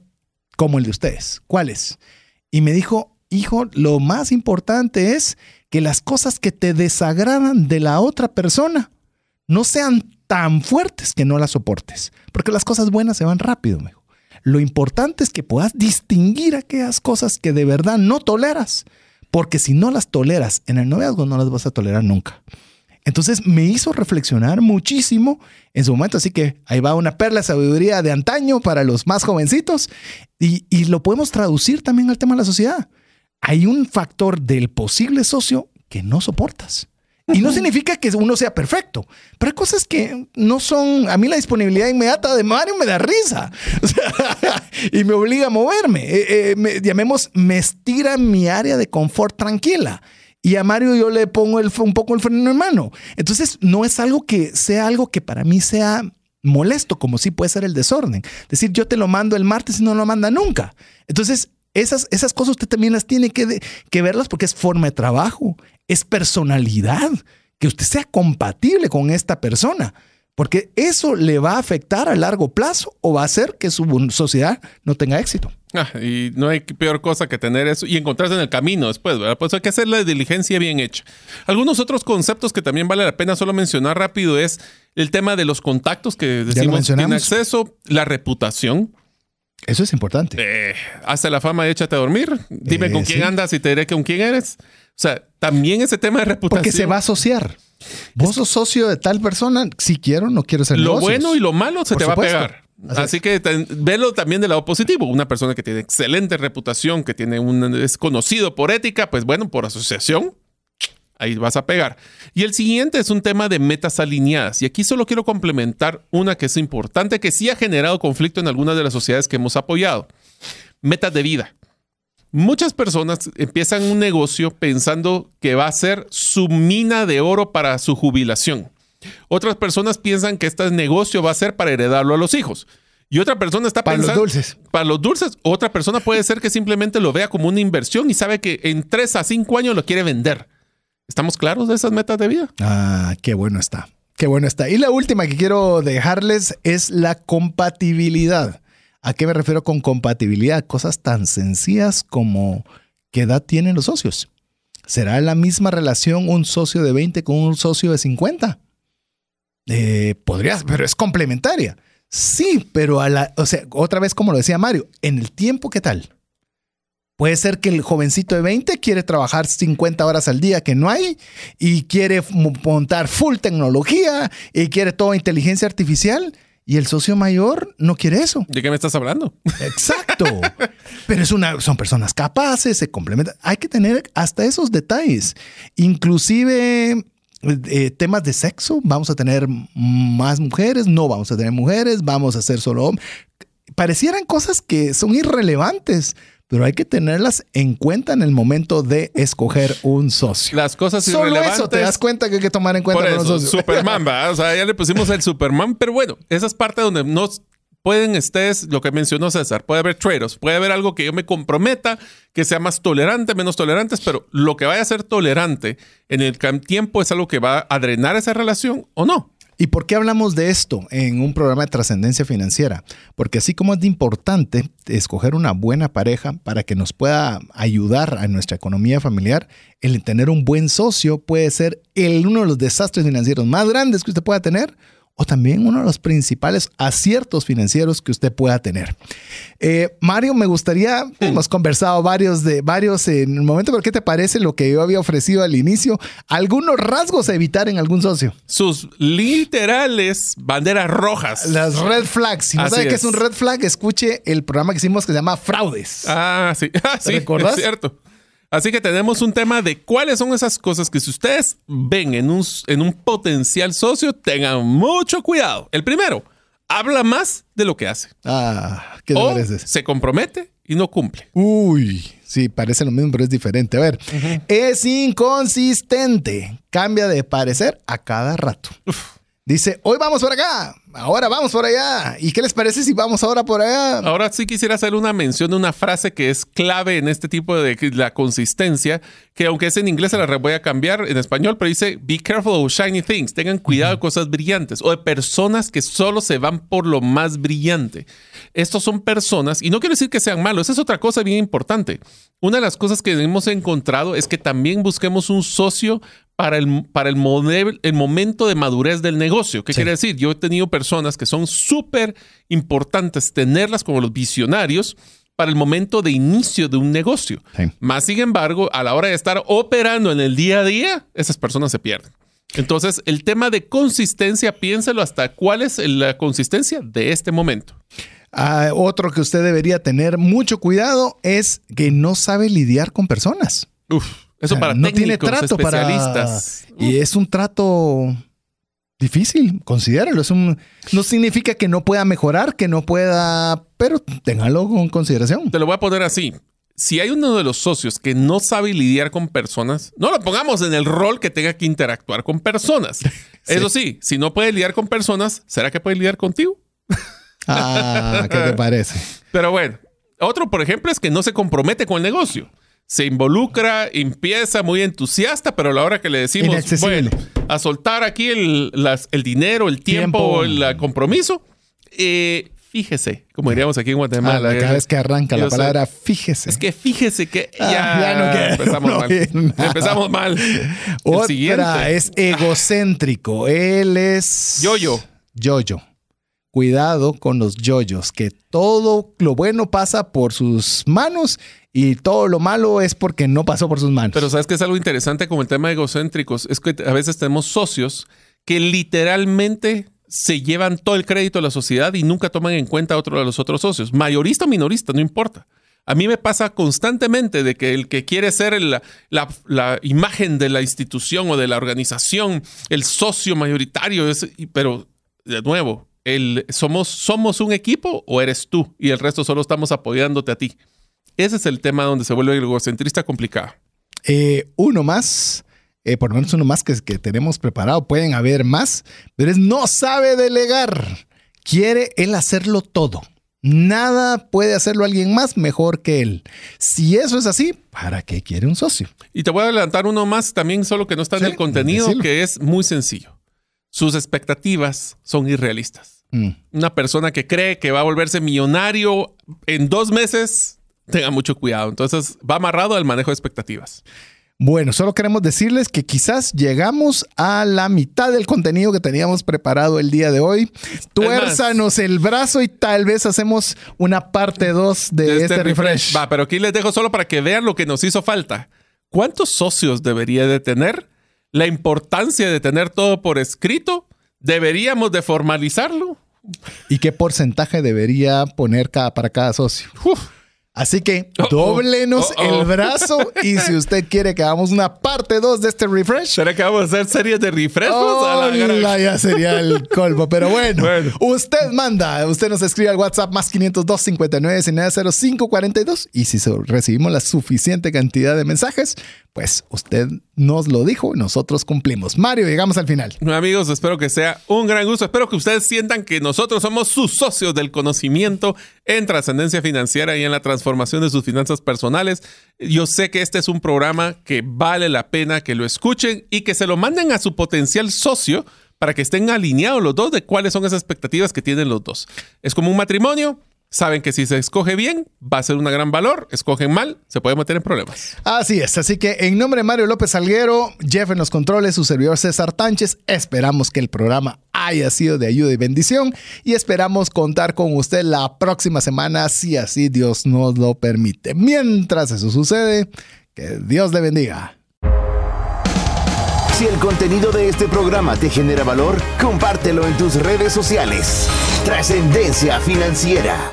como el de ustedes? ¿Cuál es? Y me dijo, hijo, lo más importante es que las cosas que te desagradan de la otra persona no sean tan fuertes que no las soportes, porque las cosas buenas se van rápido, mejor. Lo importante es que puedas distinguir aquellas cosas que de verdad no toleras, porque si no las toleras en el noviazgo no las vas a tolerar nunca. Entonces me hizo reflexionar muchísimo en su momento, así que ahí va una perla de sabiduría de antaño para los más jovencitos y, y lo podemos traducir también al tema de la sociedad. Hay un factor del posible socio que no soportas. Y no significa que uno sea perfecto, pero hay cosas que no son. A mí la disponibilidad inmediata de Mario me da risa [LAUGHS] y me obliga a moverme. Eh, eh, llamemos, me estira mi área de confort tranquila. Y a Mario yo le pongo el, un poco el freno en mano. Entonces, no es algo que sea algo que para mí sea molesto, como sí puede ser el desorden. Es decir, yo te lo mando el martes y no lo manda nunca. Entonces, esas, esas cosas usted también las tiene que, que verlas porque es forma de trabajo, es personalidad, que usted sea compatible con esta persona, porque eso le va a afectar a largo plazo o va a hacer que su sociedad no tenga éxito. Ah, y no hay peor cosa que tener eso y encontrarse en el camino después, ¿verdad? Pues hay que hacer la diligencia bien hecha. Algunos otros conceptos que también vale la pena solo mencionar rápido es el tema de los contactos que decimos tiene acceso, la reputación. Eso es importante. Eh, hace la fama y échate a dormir. Dime eh, con quién andas y te diré con quién eres. O sea, también ese tema de reputación. Porque se va a asociar. Vos sos socio de tal persona, si quiero, no quiero ser Lo bueno y lo malo se te va a pegar. Así, que velo también del lado positivo. Una persona que tiene excelente reputación, que tiene un, es conocido por ética, pues bueno, por asociación, ahí vas a pegar. Y el siguiente es un tema de metas alineadas. Y aquí solo quiero complementar una que es importante, que sí ha generado conflicto en algunas de las sociedades que hemos apoyado. Metas de vida. Muchas personas empiezan un negocio pensando que va a ser su mina de oro para su jubilación. Otras personas piensan que este negocio va a ser para heredarlo a los hijos. Y otra persona está pensando... Para los dulces. Para los dulces. Otra persona puede ser que simplemente lo vea como una inversión y sabe que en tres a cinco años lo quiere vender. ¿Estamos claros de esas metas de vida? Ah, qué bueno está. Qué bueno está. Y la última que quiero dejarles es la compatibilidad. ¿A qué me refiero con compatibilidad? Cosas tan sencillas como qué edad tienen los socios. ¿Será la misma relación un socio de 20 con un socio de 50? Eh, podría, pero es complementaria. Sí, pero a la, o sea, otra vez como lo decía Mario, en el tiempo, ¿qué tal? Puede ser que el jovencito de 20 quiere trabajar 50 horas al día que no hay y quiere montar full tecnología y quiere toda inteligencia artificial y el socio mayor no quiere eso. ¿De qué me estás hablando? Exacto. Pero es una, son personas capaces, se complementan. Hay que tener hasta esos detalles. Inclusive eh, temas de sexo. Vamos a tener más mujeres, no vamos a tener mujeres, vamos a ser solo hombres. Parecieran cosas que son irrelevantes, pero hay que tenerlas en cuenta en el momento de escoger un socio. Las cosas Solo eso te das cuenta que hay que tomar en cuenta con los Superman, [LAUGHS] ¿va? O sea, ya le pusimos el Superman, pero bueno, esa es parte donde nos pueden estés, lo que mencionó César, puede haber trade puede haber algo que yo me comprometa, que sea más tolerante, menos tolerantes, pero lo que vaya a ser tolerante en el tiempo es algo que va a drenar esa relación o no. ¿Y por qué hablamos de esto en un programa de trascendencia financiera? Porque así como es importante escoger una buena pareja para que nos pueda ayudar a nuestra economía familiar, el tener un buen socio puede ser el, uno de los desastres financieros más grandes que usted pueda tener o también uno de los principales aciertos financieros que usted pueda tener. Eh, Mario, me gustaría, hemos conversado varios de varios en el momento, pero ¿qué te parece lo que yo había ofrecido al inicio? Algunos rasgos a evitar en algún socio. Sus literales banderas rojas. Las red flags. Si no Así sabe qué es. es un red flag, escuche el programa que hicimos que se llama Fraudes. Ah, sí, [LAUGHS] ah, sí, recordás? es cierto. Así que tenemos un tema de cuáles son esas cosas que si ustedes ven en un, en un potencial socio, tengan mucho cuidado. El primero, habla más de lo que hace. Ah, ¿qué te o parece? se compromete y no cumple. Uy, sí, parece lo mismo, pero es diferente. A ver, es inconsistente. Cambia de parecer a cada rato. Dice, hoy vamos por acá, ahora vamos por allá. ¿Y qué les parece si vamos ahora por allá? Ahora sí quisiera hacer una mención de una frase que es clave en este tipo de la consistencia, que aunque es en inglés se la voy a cambiar en español, pero dice, be careful of shiny things, tengan cuidado de cosas brillantes o de personas que solo se van por lo más brillante. Estos son personas, y no quiero decir que sean malos, esa es otra cosa bien importante. Una de las cosas que hemos encontrado es que también busquemos un socio para el, para el, model- el momento de madurez del negocio. ¿Qué Sí. quiere decir? Yo he tenido personas que son súper importantes tenerlas como los visionarios para el momento de inicio de un negocio. Sí. Más sin embargo, a la hora de estar operando en el día a día, esas personas se pierden. Entonces, el tema de consistencia, piénselo hasta cuál es la consistencia de este momento. Ah, otro que usted debería tener mucho cuidado es que no sabe lidiar con personas. Uf, eso para no tiene trato para especialistas. y es un trato difícil, considéralo. Es un, no significa que no pueda mejorar, que no pueda, pero téngalo con consideración. Te lo voy a poner así. Si hay uno de los socios que no sabe lidiar con personas, no lo pongamos en el rol que tenga que interactuar con personas. [LAUGHS] Eso sí, si no puede lidiar con personas, ¿será que puede lidiar contigo? [LAUGHS] Ah, ¿qué te parece? Pero bueno, otro, por ejemplo, es que no se compromete con el negocio. Se involucra, empieza muy entusiasta, pero a la hora que le decimos, bueno, a soltar aquí el, las- el dinero, el tiempo, Tiempo. el eh, compromiso, eh, fíjese, como diríamos aquí en Ah, Guatemala. la- cada vez que arranca la sé. palabra, fíjese. Es que fíjese que Ah, ya, ya no empezamos [LAUGHS] no mal. Empezamos mal. El Otra siguiente. es egocéntrico. Él es. Yoyo. Yoyo. Cuidado con los yoyos, que todo lo bueno pasa por sus manos y todo lo malo es porque no pasó por sus manos. Pero sabes que es algo interesante como el tema de egocéntricos. Es que a veces tenemos socios que literalmente se llevan todo el crédito de la sociedad y nunca toman en cuenta a otro de los otros socios. Mayorista o minorista, no importa. A mí me pasa constantemente de que el que quiere ser la, la- imagen de la institución o de la organización, el socio mayoritario, es, pero de nuevo, el, somos, ¿somos un equipo o eres tú? Y el resto solo estamos apoyándote a ti. Ese es el tema donde se vuelve el egocentrista complicado. Eh, uno más, eh, por lo menos uno más que, que tenemos preparado, pueden haber más, pero es no sabe delegar. Quiere él hacerlo todo. Nada puede hacerlo alguien más mejor que él. Si eso es así, ¿para qué quiere un socio? Y te voy a adelantar uno más también, solo que no está en el contenido, que es muy sencillo. Sus expectativas son irrealistas. Mm. Una persona que cree que va a volverse millonario en dos meses, tenga mucho cuidado. Entonces va amarrado al manejo de expectativas. Bueno, solo queremos decirles que quizás llegamos a la mitad del contenido que teníamos preparado el día de hoy. Tuérzanos el brazo y tal vez hacemos una parte 2 de, este, refresh. Va, pero aquí les dejo solo para que vean lo que nos hizo falta. ¿Cuántos socios debería de tener? La importancia de tener todo por escrito. ¿Deberíamos de formalizarlo? ¿Y qué porcentaje debería poner cada, para cada socio? Uf. Así que Oh, doblenos Oh, oh. el [LAUGHS] brazo y si usted quiere que hagamos una parte 2 de este refresh, ¿Será que vamos a hacer series de refreshos? A la Hola, ya [LAUGHS] sería el colmo. Pero bueno, Bueno. usted manda, usted nos escribe al WhatsApp más 502 59 05 42 y si recibimos la suficiente cantidad de mensajes, pues usted nos lo dijo y nosotros cumplimos. Mario, llegamos al final. Amigos, espero que sea un gran gusto. Espero que ustedes sientan que nosotros somos sus socios del conocimiento en trascendencia financiera y en la transformación de sus finanzas personales. Yo sé que este es un programa que vale la pena que lo escuchen y que se lo manden a su potencial socio para que estén alineados los dos de cuáles son esas expectativas que tienen los dos. Es como un matrimonio, saben que si se escoge bien, va a ser un gran valor. Escogen mal, se puede meter en problemas. Así es. Así que en nombre de Mario López Salguero, Jeff en los controles, su servidor César Tánchez, esperamos que el programa haya sido de ayuda y bendición y esperamos contar con usted la próxima semana si así Dios nos lo permite. Mientras eso sucede, que Dios le bendiga. Si el contenido de este programa te genera valor, compártelo en tus redes sociales. Trascendencia financiera.